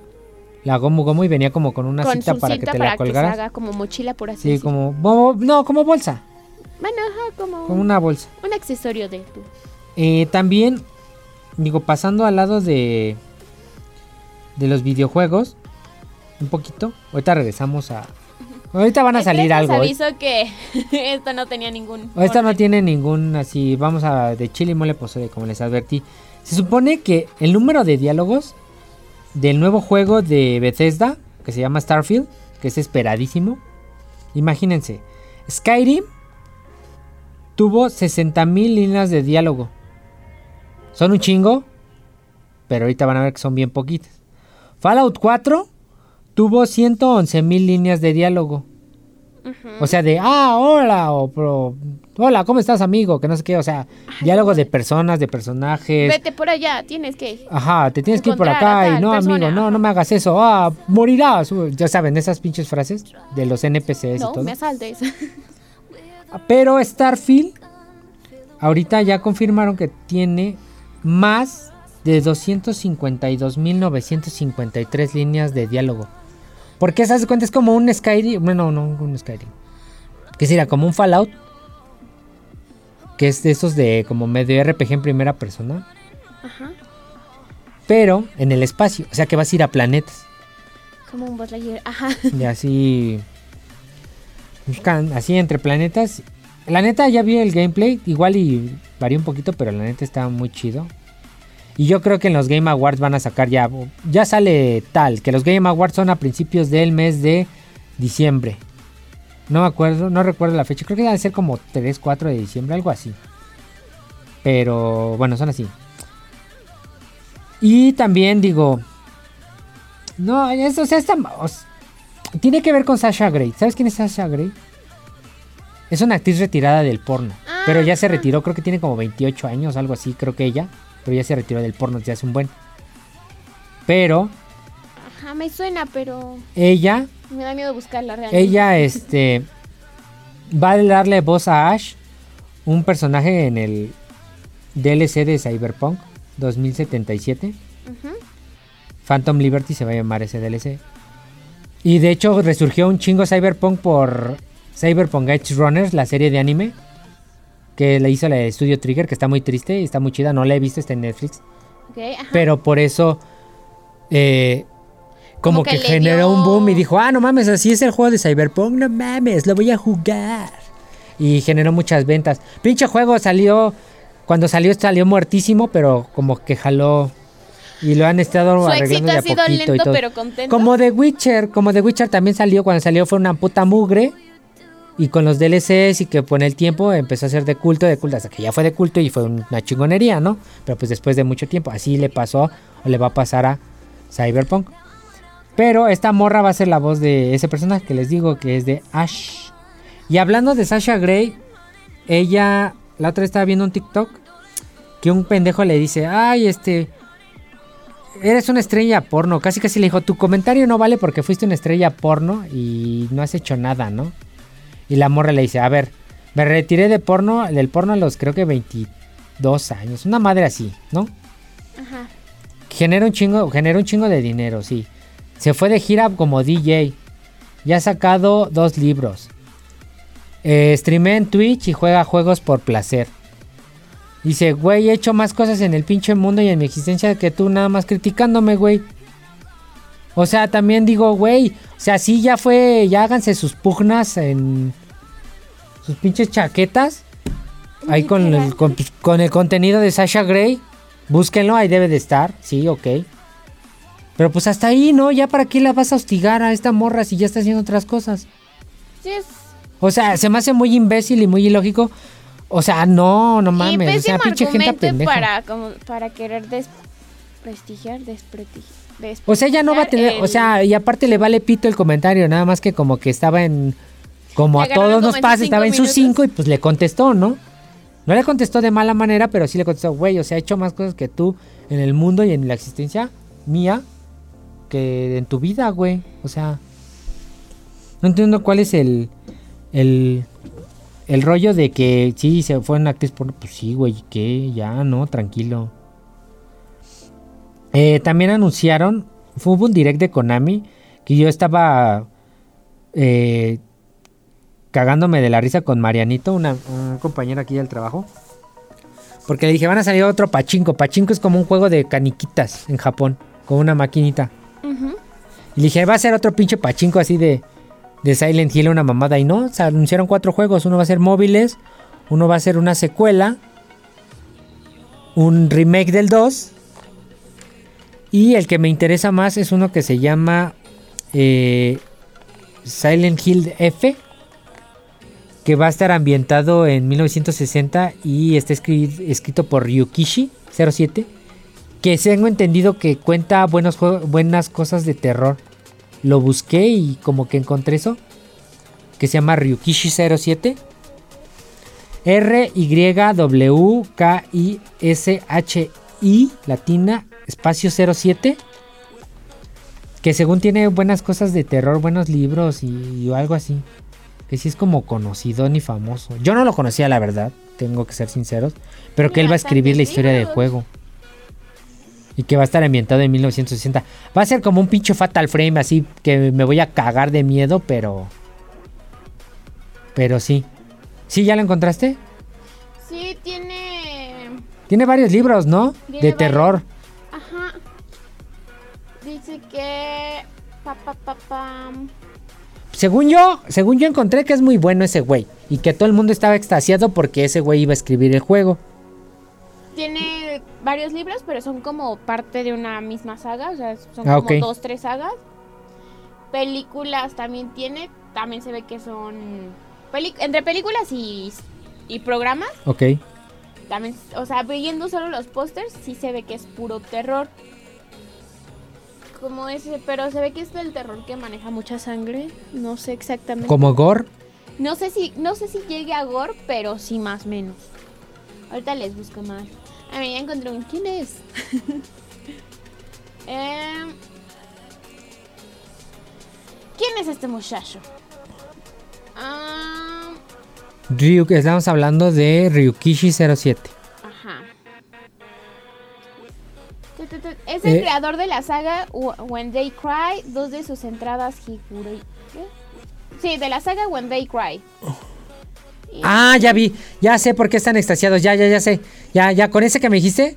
la gomu gomu y venía como con una con cita para que te para la que se colgaras. haga como mochila, por así Sí, como no, como bolsa, Bueno, ajá, como, como una bolsa. un accesorio de tu. Eh, también digo pasando al lado de de los videojuegos un poquito. Ahorita regresamos a Ahorita van a Es que salir les algo. ¿eh? aviso que [laughs] esto no tenía ningún. Esta no tiene ningún así, vamos a de chile y mole pozole, como les advertí. Se supone que el número de diálogos del nuevo juego de Bethesda, que se llama Starfield, que es esperadísimo. Imagínense, Skyrim tuvo 60.000 líneas de diálogo. Son un chingo, pero ahorita van a ver que son bien poquitas. Fallout 4 tuvo 111.000 líneas de diálogo. O sea, de, ah, hola, o pro- hola, ¿cómo estás, amigo? Que no sé qué, o sea, diálogos de personas, de personajes. Vete por allá, tienes que. Ajá, te tienes que ir por acá y no, persona, amigo, no, no me hagas eso, ah, morirás. Ya saben, esas pinches frases de los NPCs y No, todo. me asaltes. Pero Starfield, ahorita ya confirmaron que tiene más de 252.953 líneas de diálogo. Porque se hace cuenta, es como un Skyrim, bueno, no, un Skyrim. Que sería como un Fallout. Que es de esos de como medio RPG en primera persona. Ajá. Pero en el espacio, o sea que vas a ir a planetas. Como un Buzz Lightyear. Ajá. Y así. Así entre planetas. La neta ya vi el gameplay. Igual y varía un poquito, pero la neta está muy chido. Y yo creo que en los Game Awards van a sacar ya. Ya sale tal. Que los Game Awards son a principios del mes de diciembre. No me acuerdo, no recuerdo la fecha. Creo que debe ser como 3, 4 de diciembre, algo así. Pero bueno, son así. Y también digo. No, eso, o sea, está, tiene que ver con Sasha Grey. ¿Sabes quién es Sasha Grey? Es una actriz retirada del porno. Pero ya se Ah. retiró, creo que tiene como 28 años, algo así, creo que ella. Pero ya se retiró del porno desde hace un buen. Pero Ajá, me suena, pero Ella, me da miedo buscarla realmente. ella, este, va a darle voz a Ash, un personaje en el DLC de Cyberpunk 2077. Ujú. Phantom Liberty se va a llamar ese DLC. Y de hecho resurgió un chingo Cyberpunk por Cyberpunk Edge Runners, la serie de anime. Que la hizo la de Studio Trigger, que está muy triste y está muy chida. No la he visto, está en Netflix. Ajá. Pero por eso, eh, como, Como que, que le generó dio- un boom y dijo, ah, no mames, así es el juego de Cyberpunk, no mames, lo voy a jugar. Y generó muchas ventas. Pinche juego salió, cuando salió salió muertísimo, pero como que jaló y lo han estado Su arreglando éxito de a poquito y lento, todo. pero contento. Como The Witcher, como The Witcher también salió, cuando salió fue una puta mugre. Y con los DLCs y que con el tiempo empezó a ser de culto, de culto, hasta que ya fue de culto y fue una chingonería, ¿no? Pero pues después de mucho tiempo, así le pasó o le va a pasar a Cyberpunk. Pero esta morra va a ser la voz de ese personaje que les digo que es de Ash. Y hablando de Sasha Grey, ella, la otra estaba viendo un TikTok que un pendejo le dice, ay, este, eres una estrella porno. Casi casi le dijo, tu comentario no vale porque fuiste una estrella porno y no has hecho nada, ¿no? Y la morra le dice, a ver, me retiré de porno, del porno a los creo que 22 años. Una madre así, ¿no? Ajá. Genera un chingo, genera un chingo de dinero, sí. Se fue de gira como DJ. Ya ha sacado dos libros. Eh, streamea en Twitch y juega juegos por placer. Dice, güey, he hecho más cosas en el pinche mundo y en mi existencia que tú nada más criticándome, güey. O sea, también digo, güey, o sea, sí ya fue, ya háganse sus pugnas en sus pinches chaquetas. Ahí con el, con, con el contenido de Sasha Grey. Búsquenlo, ahí debe de estar. Sí, ok. Pero pues hasta ahí, ¿no? Ya para qué la vas a hostigar a esta morra si ya está haciendo otras cosas. Sí, es. O sea, se me hace muy imbécil y muy ilógico. O sea, no, no y mames. O sea, pinche gente pendeja. para, como, para querer desprestigiar, desprestigiar. O sea, ya no va a tener. O sea, y aparte le vale pito el comentario. Nada más que como que estaba en. Como Le a todos nos pasa, estaba en sus cinco y pues le contestó, ¿no? No le contestó de mala manera, pero sí le contestó, güey, o sea, he hecho más cosas que tú en el mundo y en la existencia mía que en tu vida, güey. O sea, no entiendo cuál es el, el, el rollo de que sí, se fue una actriz por... Pues sí, güey, que ya, no, tranquilo. Eh, también anunciaron, fue un direct de Konami que yo estaba eh, cagándome de la risa con Marianito, una, una compañera aquí del trabajo. Porque le dije, van a salir otro pachinko. Pachinko es como un juego de caniquitas en Japón, con una maquinita. Y le dije, va a ser otro pinche pachinko así de, de Silent Hill, una mamada. Y no, se anunciaron cuatro juegos. Uno va a ser móviles, uno va a ser una secuela, un remake del 2. Y el que me interesa más es uno que se llama eh, Silent Hill F. Que va a estar ambientado en 1960 y está escri- escrito por Ryukishi 07 que tengo entendido que cuenta buenas cosas de terror. Lo busqué y como que encontré eso. Que se llama Ryukishi 07. R Y W K I S H I latina espacio 07. Que según tiene buenas cosas de terror, buenos libros y, y algo así. Que sí es como conocido ni famoso. Yo no lo conocía, la verdad. Tengo que ser sinceros. Pero que él va a escribir la historia del juego. Y que va a estar ambientado en 1960. Va a ser como un pinche Fatal Frame, así que me voy a cagar de miedo, pero. Pero sí. ¿Sí ya lo encontraste? Sí, tiene. Tiene varios libros, ¿no? Tiene de terror. Dice que. Pa, pa, pa, pam. Según yo, según yo encontré que es muy bueno ese güey. Y que todo el mundo estaba extasiado porque ese güey iba a escribir el juego. Tiene varios libros, pero son como parte de una misma saga. O sea, son Ah, como dos, tres sagas. Películas también tiene. También se ve que son. entre películas y, y programas. Ok. También, o sea, viendo solo los pósters, sí se ve que es puro terror. Como ese, pero se ve que es del terror que maneja mucha sangre. No sé exactamente. Como Gore. No sé si, no sé si llegue a gore, pero sí más o menos. Ahorita les busco más. A mí ya encontré un. ¿Quién es? [laughs] Em, ¿Quién es este muchacho? Ah, Ryu, estamos hablando de Ryukishi 07. Es el Eh. creador de la saga Wh- When They Cry, dos de sus entradas Higure. Sí, de la saga When They Cry. Y- Ah, ya vi. Ya sé por qué están extasiados. Ya, ya, ya sé. Ya, ya, con ese que me dijiste.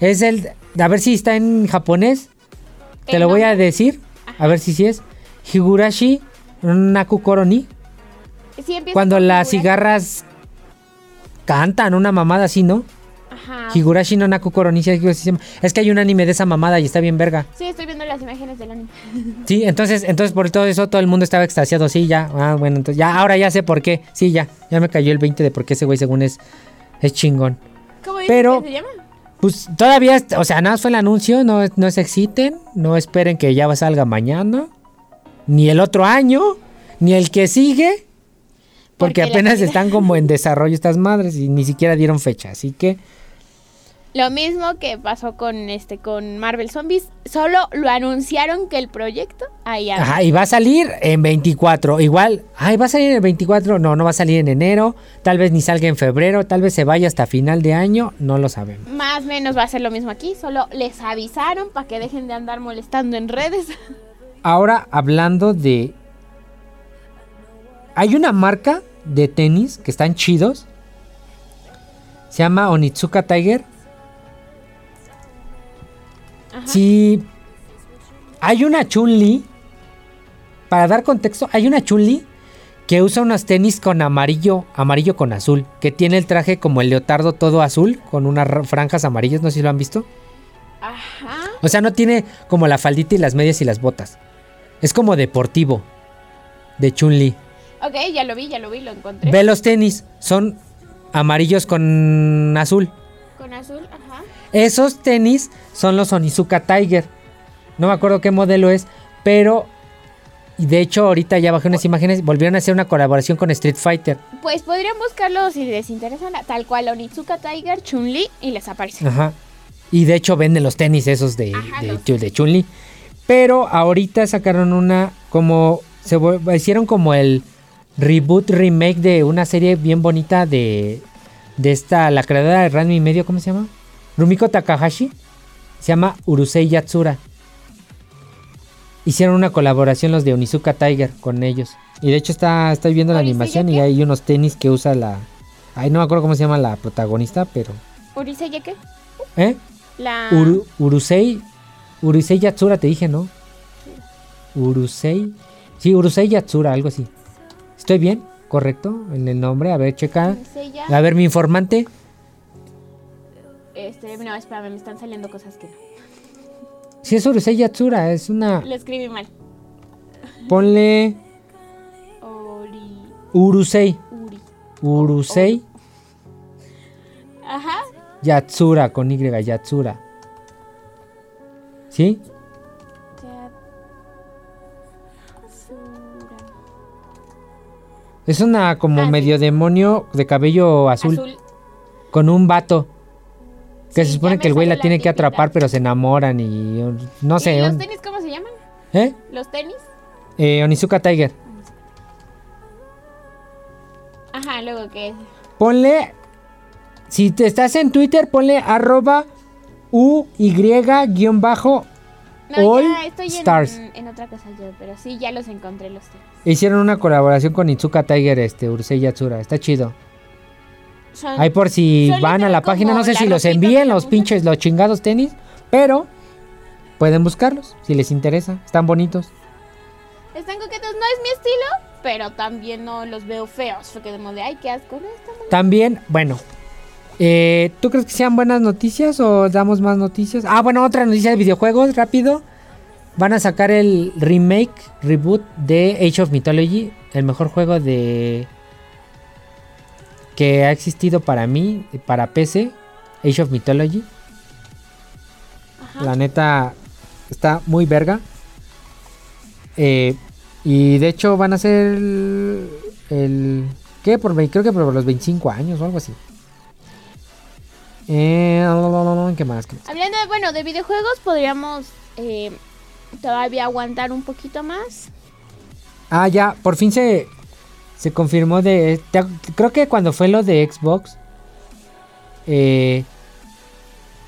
Es el. A ver si está en japonés. Te lo voy a decir. A ver si sí es. Higurashi Naku Koroni. Sí, Cuando las Higurashi. cigarras cantan una mamada así, ¿no? Ajá. Higurashi no Naku Koroni. sí, algo así se llama. Es que hay un anime de esa mamada y está bien verga. Sí, estoy viendo las imágenes del anime. [laughs] Sí, entonces, entonces por todo eso todo el mundo estaba extasiado. Sí, ya. Ah, bueno, entonces ya, ahora ya sé por qué. Sí, ya. Ya me cayó el 20 de por qué ese güey según es, es chingón. ¿Cómo dices Pero- que se llama? Pues todavía, o sea, nada más fue el anuncio, no, no se exciten, no esperen que ya salga mañana, ni el otro año, ni el que sigue, porque apenas [laughs] están como en desarrollo estas madres y ni siquiera dieron fecha, así que Lo mismo que pasó con este con Marvel Zombies, solo lo anunciaron que el proyecto ahí anda. Ajá, y va a salir en 24. Igual, ay, va a salir en el 24. No, no va a salir en enero. Tal vez ni salga en febrero. Tal vez se vaya hasta final de año. No lo sabemos. Más o menos va a ser lo mismo aquí, solo les avisaron para que dejen de andar molestando en redes. [laughs] Ahora, hablando de. Hay una marca de tenis que están chidos. Se llama Onitsuka Tiger. Ajá. Sí. Hay una Chun-Li. Para dar contexto, hay una Chun-Li que usa unos tenis con amarillo, amarillo con azul. Que tiene el traje como el leotardo todo azul, con unas ra- franjas amarillas. No sé si lo han visto. Ajá. O sea, no tiene como la faldita y las medias y las botas. Es como deportivo. De Chun-Li. Ok, ya lo vi, ya lo vi, lo encontré. Ve los tenis. Son amarillos con azul. Con azul, ajá. Esos tenis son los Onizuka Tiger. No me acuerdo qué modelo es, pero y de hecho ahorita ya bajé unas imágenes, volvieron a hacer una colaboración con Street Fighter. Pues podrían buscarlo si les interesa, tal cual Onitsuka Tiger, Chun-Li y les aparece. Ajá. Y de hecho venden los tenis esos de, Ajá, de, los- de Chun-Li. Pero ahorita sacaron una como se hicieron como el reboot remake de una serie bien bonita de de esta la creadora de Ranma y medio, ¿cómo se llama? Rumiko Takahashi. Se llama Urusei Yatsura. Hicieron una colaboración los de Onizuka Tiger con ellos. Y de hecho está estoy viendo la ¿Orisei animación y hay unos tenis que usa la Ay, no me acuerdo cómo se llama la protagonista, pero ¿Urisei qué? ¿Eh? La... Uru- Urusei. Urusei Yatsura, te dije, ¿no? Urusei. Sí, Urusei Yatsura, algo así. ¿Estoy bien? ¿Correcto? En el nombre. A ver, checa. Urusei A ver, mi informante. Este, no, espérame, me están saliendo cosas que no. Sí, es Urusei Yatsura. Es una. Lo escribí mal. Ponle. Ori... Urusei. Uri. Urusei Ajá. Yatsura con Y, Yatsura. ¿Sí? Yatsura. Es una como Ah, sí. medio demonio de cabello azul, Azul. con un vato. Que Sí, se supone que el güey la tiene que atrapar, pero se enamoran y no sé. ¿Y los tenis cómo se llaman? ¿Eh? ¿Los tenis? Eh, Onizuka Tiger. Ajá, luego que... Ponle. Si te estás en Twitter, ponle arroba UY-bajo. No, All ya estoy en, Stars. en otra cosa yo, pero sí, ya los encontré los tenis. Hicieron una colaboración con Itsuka Tiger, este, Urusei Yatsura. Está chido. Son- Ahí por si van a la página, no sé si los envíen los pinches, los chingados tenis. Pero pueden buscarlos si les interesa. Están bonitos. Están coquetos, no es mi estilo, pero también no los veo feos. Fue que de ay, qué asco, no. También, bueno. eh, ¿Tú crees que sean buenas noticias o damos más noticias? Ah, bueno, otra noticia de videojuegos, rápido. Van a sacar el remake, reboot de Age of Mythology, el mejor juego de que ha existido para mí, para PC, Age of Mythology. Ajá. La neta está muy verga. Eh, y de hecho van a ser el, el- ¿qué? Por, creo que por los 25 años o algo así. Eh, ¿Qué más? ¿Qué más? Hablando de, bueno, de videojuegos, podríamos eh, todavía aguantar un poquito más. Ah, ya, por fin se, se confirmó de... te- creo que cuando fue lo de Xbox, eh,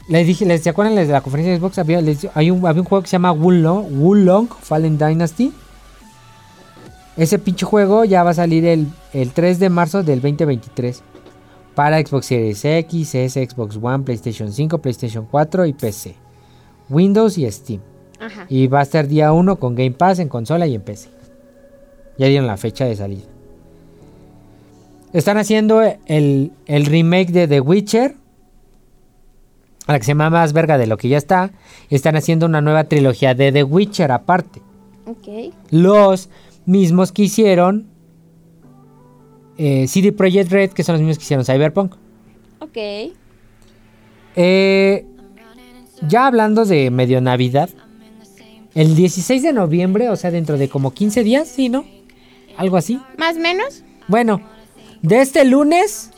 les dije, les, ¿se acuerdan de la conferencia de Xbox? Había, les- hay un, había un juego que se llama Wulong, Wulong Fallen Dynasty. Ese pinche juego ya va a salir el, el 3 de marzo del 2023. Para Xbox Series X, S, Xbox One, PlayStation 5, PlayStation 4 y PC. Windows y Steam. Ajá. Y va a estar día 1 con Game Pass en consola y en PC. Ya dieron la fecha de salida. Están haciendo el, el remake de The Witcher. A la que se llama más verga de lo que ya está. Y están haciendo una nueva trilogía de The Witcher aparte. Ok. Los mismos que hicieron eh, CD Projekt Red, que son los mismos que hicieron Cyberpunk. Ok. Eh, ya hablando de medio Navidad, el 16 de noviembre, o sea, dentro de como 15 días, ¿sí, no? Algo así. ¿Más menos? Bueno, de este lunes,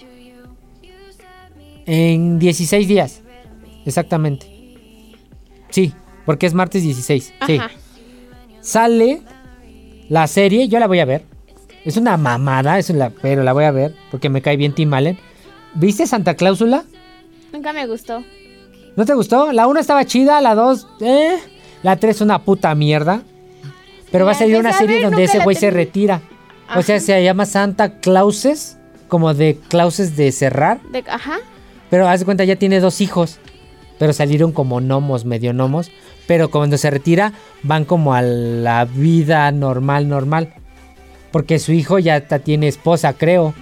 en 16 días, exactamente. Sí, porque es martes 16. Sí. Ajá. Sale la serie, yo la voy a ver. Es una mamada, es una, pero la voy a ver porque me cae bien Tim Allen. ¿Viste Santa Cláusula? Nunca me gustó. ¿No te gustó? La 1 estaba chida, la 2, eh. La 3 una puta mierda. Pero va a salir una serie donde ese güey se retira. O sea, se llama Santa Clauses, como de Clauses de cerrar. De- ajá. Pero haz de cuenta, ya tiene dos hijos. Pero salieron como gnomos, medio gnomos. Pero cuando se retira, van como a la vida normal, normal. Porque su hijo ya tiene esposa, creo.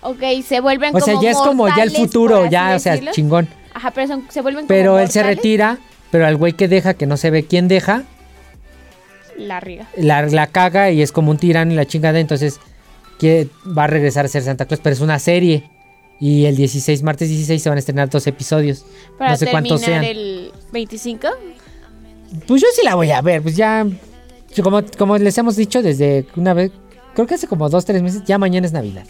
Ok, se vuelven O sea, como ya es como ya el futuro, ya, o sea, chingón. Ajá, pero son- se vuelven como Pero él se retira, pero al güey que deja, que no se ve quién deja, La riga. la, la caga y es como un tirano y la chingada. Entonces que va a regresar a ser Santa Claus, pero es una serie. Y el 16, martes 16, se van a estrenar dos episodios. Para no sé cuántos sean. el 25. Pues yo sí la voy a ver, pues ya. Como, como les hemos dicho desde una vez, creo que hace como dos, tres meses, ya mañana es Navidad.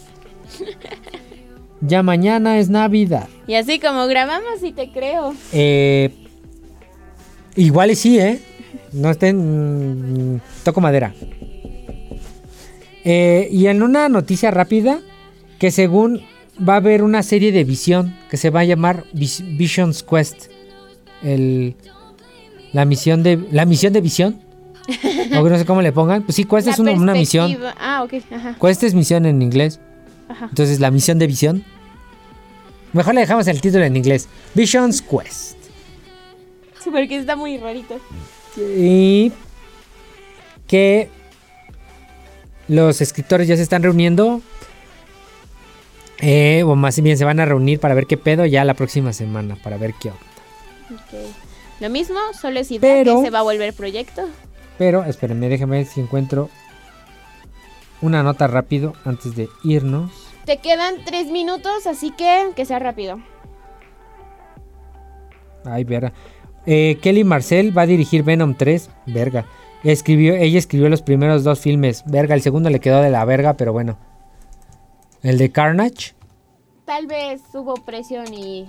[laughs] ya mañana es Navidad. Y así como grabamos, sí te creo. Eh, igual y sí, ¿eh? No estén. mm, toco madera. Eh, y en una noticia rápida, que según va a haber una serie de visión que se va a llamar Vis- Vision's Quest. El, la misión de. La misión de visión. [laughs] o no sé cómo le pongan. Pues sí, Quest La es una, una misión. Ah, ok. Ajá. Quest es misión en inglés. Ajá. Entonces, la misión de visión. Mejor le dejamos el título en inglés. Vision's Quest. Sí, porque está muy rarito. Y que los escritores ya se están reuniendo. eh, o más bien se van a reunir para ver qué pedo ya la próxima semana. Para ver qué onda. Ok. Lo mismo, solo es idea Pero- que se va a volver proyecto. Pero espérenme, déjenme ver si encuentro una nota rápido antes de irnos. Te quedan tres minutos, así que que sea rápido. Ay, verga. Eh, Kelly Marcel va a dirigir Venom 3. Verga. Escribió, ella escribió los primeros dos filmes. Verga, el segundo le quedó de la verga, pero bueno. El de Carnage. Tal vez hubo presión y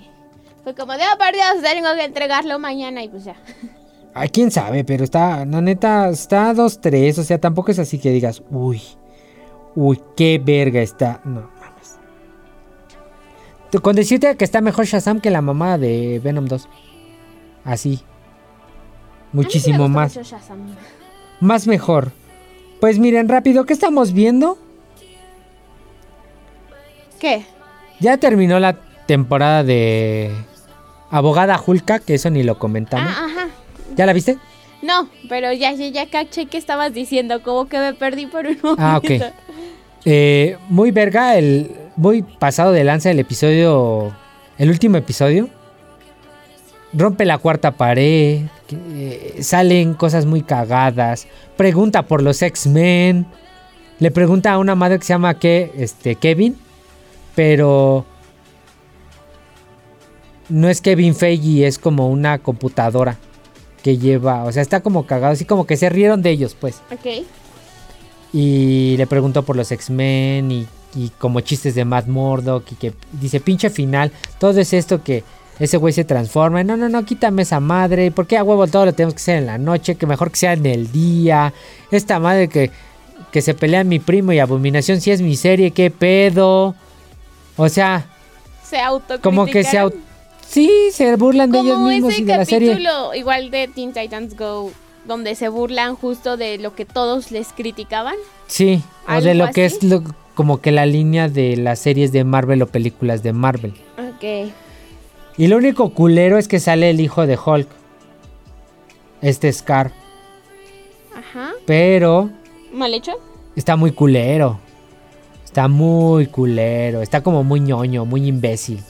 fue como de, oh, por Dios, tengo que entregarlo mañana y pues ya. [laughs] Ay, quién sabe, pero está, la neta, está 2-3. O sea, tampoco es así que digas, uy, uy, qué verga está. No, mames. Con decirte que está mejor Shazam que la mamá de Venom 2. Así. Muchísimo más. Más mejor. Pues miren, rápido, ¿qué estamos viendo? ¿Qué? Ya terminó la temporada de Abogada Hulka, que eso ni lo comentamos. Ah, ajá. ¿Ya la viste? No, pero ya, ya, ya caché que estabas diciendo, como que me perdí por un momento. Ah, ok. Eh, muy verga, el muy pasado de lanza el episodio, el último episodio. Rompe la cuarta pared, eh, salen cosas muy cagadas, pregunta por los X-Men, le pregunta a una madre que se llama que, este, Kevin, pero no es Kevin Feige, es como una computadora que lleva, o sea, está como cagado, así como que se rieron de ellos, pues. Ok. Y le preguntó por los X-Men y, y como chistes de Matt Murdock y que dice pinche final, todo es esto que ese güey se transforma. No, no, no, quítame esa madre. ¿Por qué a huevo todo lo tenemos que hacer en la noche? Que mejor que sea en el día. Esta madre que que se pelean mi primo y Abominación si es mi serie, qué pedo. O sea, Se como que se au- Sí, se burlan de ellos mismos ese y de la serie. capítulo igual de Teen Titans Go, donde se burlan justo de lo que todos les criticaban. Sí, o de ¿Algo lo que es lo- como que la línea de las series de Marvel o películas de Marvel. Ok. Y lo único culero es que sale el hijo de Hulk. Este Scar. Ajá. Pero ¿Mal hecho? está muy culero. Está muy culero. Está como muy ñoño, muy imbécil.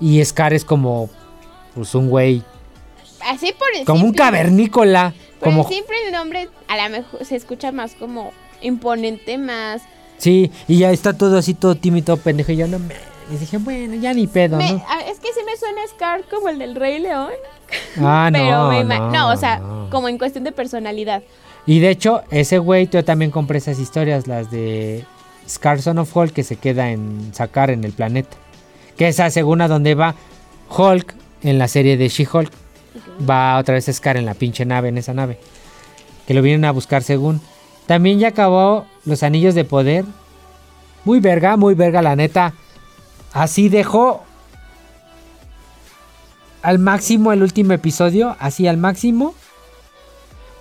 Y Scar es como. Pues un güey. Así por el Como un cavernícola. Por Como. el simple nombre, a lo mejor se escucha más como imponente, más... Sí, y ya está todo así, todo tímido, pendejo. Y yo no me. Y dije, bueno, ya ni pedo, Me- ¿no? es que sí me suena Scar como el del Rey León. [laughs] Ah, no. pero me no, no, o sea, no. como en cuestión de personalidad. Y de hecho, ese güey, yo también compré esas historias, las de Scar Son of Hulk, que se queda en sacar en el planeta. Que esa según a donde va Hulk en la serie de She-Hulk. Va otra vez Scar en la pinche nave, en esa nave. Que lo vienen a buscar según. También ya acabó los anillos de poder. Muy verga, muy verga, la neta. Así dejó al máximo el último episodio. Así al máximo.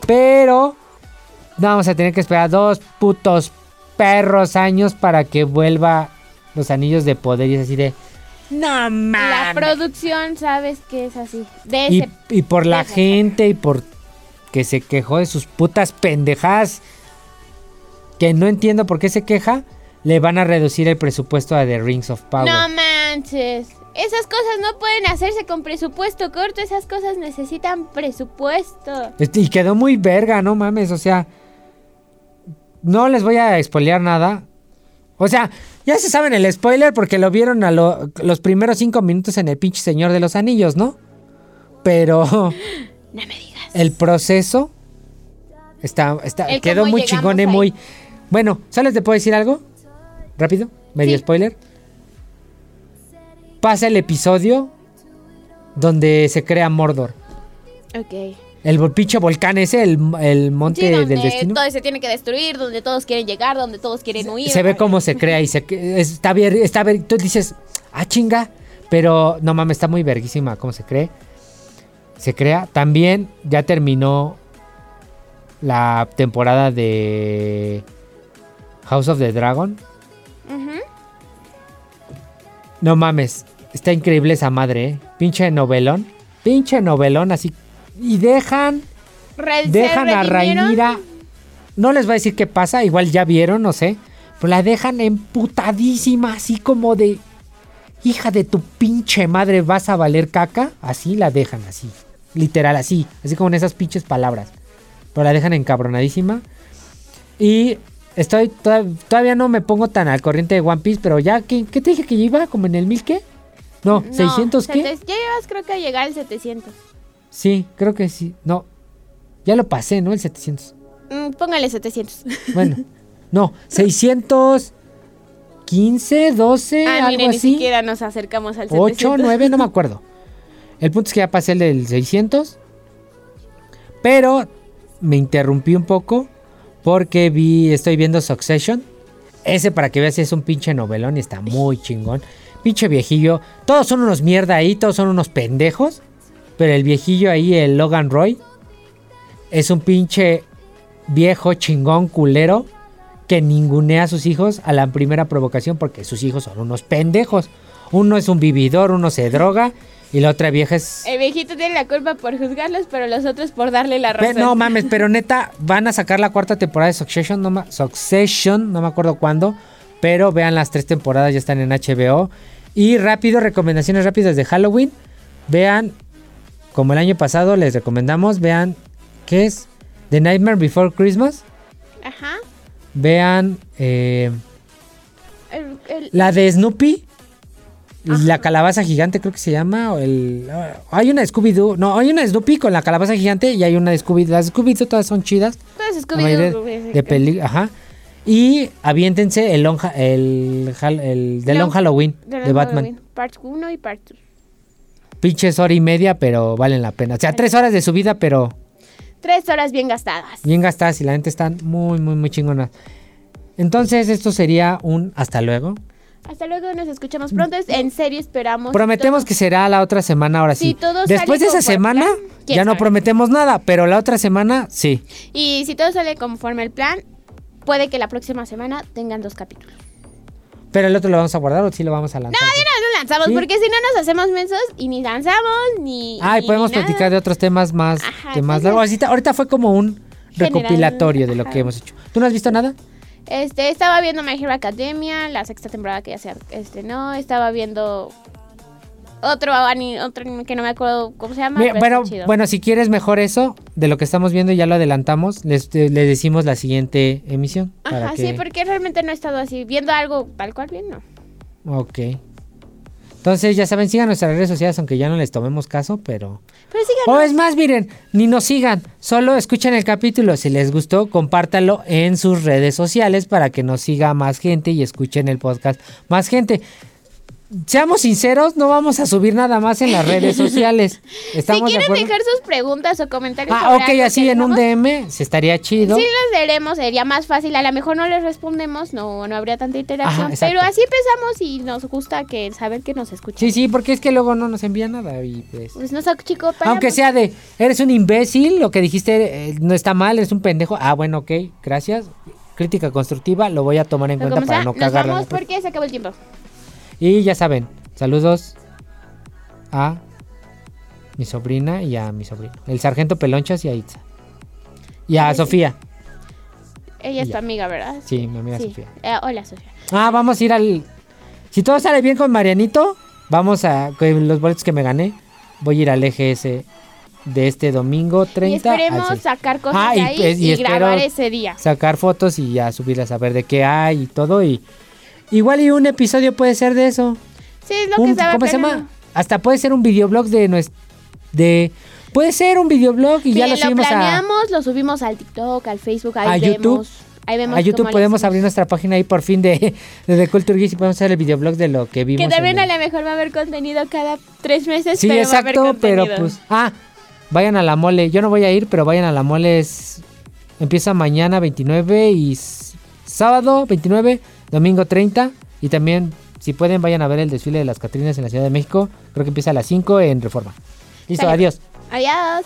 Pero no, vamos a tener que esperar dos putos perros años para que vuelva los anillos de poder. Y es así de. No La mames. producción, sabes que es así. De Y, ese... y por la gente y por que se quejó de sus putas pendejadas. Que no entiendo por qué se queja. Le van a reducir el presupuesto a The Rings of Power. No manches. Esas cosas no pueden hacerse con presupuesto corto. Esas cosas necesitan presupuesto. Y quedó muy verga, no mames, o sea. No les voy a spoilear nada. O sea, ya se saben el spoiler porque lo vieron a lo- los primeros cinco minutos en el pinche Señor de los Anillos, ¿no? Pero [laughs] No me digas. el proceso está, está quedó muy chingón, y muy. Bueno, ¿sabes? ¿Te puedo decir algo? Rápido, medio Sí. spoiler. Pasa el episodio donde se crea Mordor. Ok. El pinche volcán ese, el, el monte Sí, donde del destino. todo se tiene que destruir, donde todos quieren llegar, donde todos quieren huir. Se ve cómo se crea y se está bien, está bien. Tú dices, ah, chinga. Pero no mames, está muy verguísima cómo se cree. Se crea. También ya terminó la temporada de House of the Dragon. No mames, está increíble esa madre, ¿eh? Pinche novelón. Pinche novelón así. Y dejan Re- dejan a. Rhaenyra. No les voy a decir qué pasa, igual ya vieron, no sé. Pero la dejan emputadísima, así como de. Hija de tu pinche madre, vas a valer caca. Así la dejan, así. Literal, así. Así como en esas pinches palabras. Pero la dejan encabronadísima. Y estoy. toda- Todavía no me pongo tan al corriente de One Piece, pero ya. ¿Qué, qué te dije que iba? ¿Como en el mil qué? No, No, 600 qué? Ya llevas creo que a llegar al 700. Sí, creo que sí. No. Ya lo pasé, ¿no? El 700. Mm, póngale 700. [laughs] Bueno, no, 615, 12, ah, algo mire, ni así. siquiera nos acercamos al 700. 8, 9, no me [laughs] acuerdo. El punto es que ya pasé el del 600. Pero me interrumpí un poco porque vi, estoy viendo Succession. Ese para que veas es un pinche novelón y está muy chingón. Pinche viejillo. Todos son unos mierda ahí, todos son unos pendejos. Pero el viejillo ahí, el Logan Roy, es un pinche viejo chingón culero que ningunea a sus hijos a la primera provocación porque sus hijos son unos pendejos. Uno es un vividor, uno se droga y la otra vieja es... El viejito tiene la culpa por juzgarlos, pero los otros por darle la razón. no mames, pero neta, van a sacar la cuarta temporada de Succession, no, ma- Succession, no me acuerdo cuándo, pero vean las tres temporadas, ya están en HBO. Y rápido, recomendaciones rápidas de Halloween. Vean, como el año pasado les recomendamos, vean, ¿qué es? The Nightmare Before Christmas. Ajá. Vean eh, El- el- la de Snoopy. La calabaza gigante creo que se llama. O el, ah, hay una de Scooby-Doo. No, hay una de Snoopy con la calabaza gigante y hay una de Scooby-Doo. Las de Scooby-Doo todas son chidas. Todas Scooby-Doo, güey, de peli, ajá. Y aviéntense el, long, el, el de Long- Long Halloween de de, Batman. Halloween, Part 1 y Part 2. Pinches hora y media, pero valen la pena. O sea, tres horas de su vida, pero Tres horas bien gastadas. Bien gastadas y la gente están muy, muy, muy chingonas. Entonces, esto sería un hasta luego. Hasta luego, nos escuchamos pronto. En serio, esperamos. Prometemos que será la otra semana, ahora sí. Si todo Después de esa semana, plan, ya no sabe. prometemos nada, pero la otra semana, sí. Y si todo sale conforme el plan, puede que la próxima semana tengan dos capítulos. Pero el otro lo vamos a guardar o sí lo vamos a lanzar. No, una vez lo lanzamos, Sí. porque si no nos hacemos mensos y ni lanzamos, ni. Ah, y ni podemos nada. platicar de otros temas más, Ajá, entonces- largos. Ahorita, ahorita fue como un General, recopilatorio de lo ajá. que hemos hecho. ¿Tú no has visto nada? Este, estaba viendo My Hero Academia, la sexta temporada que ya se estrenó. Estaba viendo otro anime, otro anime que no me acuerdo cómo se llama. Mira, pero chido. bueno, si quieres mejor eso, de lo que estamos viendo, ya lo adelantamos, les, les decimos la siguiente emisión. para Ajá, que- sí, porque realmente no he estado así viendo algo tal cual bien, no. Ok. Entonces, ya saben, sigan nuestras redes sociales, aunque ya no les tomemos caso, pero... Pero sigan. O es más, miren, ni nos sigan, solo escuchen el capítulo. Si les gustó, compártalo en sus redes sociales para que nos siga más gente y escuchen el podcast más gente. Seamos sinceros, no vamos a subir nada más en las redes [laughs] sociales. si ¿Estamos de quieren dejar sus preguntas o comentarios. Ah, ok, así en un DM, se estaría chido. Sí, les leeremos, sería más fácil. A lo mejor no les respondemos, no, no habría tanta interacción. Ajá, pero así empezamos y nos gusta que saber que nos escuchan. Sí, sí, porque es que luego no nos envía nada y pues... Pues nos chico. Aunque sea de, eres un imbécil, lo que dijiste eh, no está mal, eres un pendejo. Ah, bueno, ok, gracias. Crítica constructiva, lo voy a tomar en Pero cuenta para no nos cagarla. vamos porque se acabó el tiempo. Y ya saben, saludos a mi sobrina y a mi sobrino. El sargento Pelonchas y a Itza. Y a Sí. Sofía. Ella es tu amiga, ¿verdad? Sí, mi amiga Sí. Sofía. Eh, hola, Sofía. Ah, vamos a ir al... Si todo sale bien con Marianito, vamos a... Con los boletos que me gané, voy a ir al EGS de este domingo 30 Y esperemos 6. sacar cosas Ah, de ahí pues- y y, grabar ese día. sacar fotos y ya subirlas a ver de qué hay y todo y igual y un episodio puede ser de eso. Sí, es lo Un- que estaba ¿Cómo se llama? Hasta puede ser un videoblog de nuestro de puede ser un videoblog y ya lo lo subimos a, planeamos, lo subimos al TikTok, al Facebook, ahí a vemos. YouTube. Ahí vemos a YouTube podemos abrir nuestra página ahí por fin de, de The Culture Geeks y podemos hacer el videoblog de lo que vimos. Que también a lo mejor va a haber contenido cada tres meses, Sí, pero va a haber exacto, pero pues ah, vayan a la mole. Yo no voy a ir, pero vayan a la mole. es- empieza mañana 29 y sábado 29, domingo 30 y también si pueden vayan a ver el desfile de las Catrinas en la Ciudad de México. Creo que empieza a las 5 en Reforma. Listo, adiós. Adiós.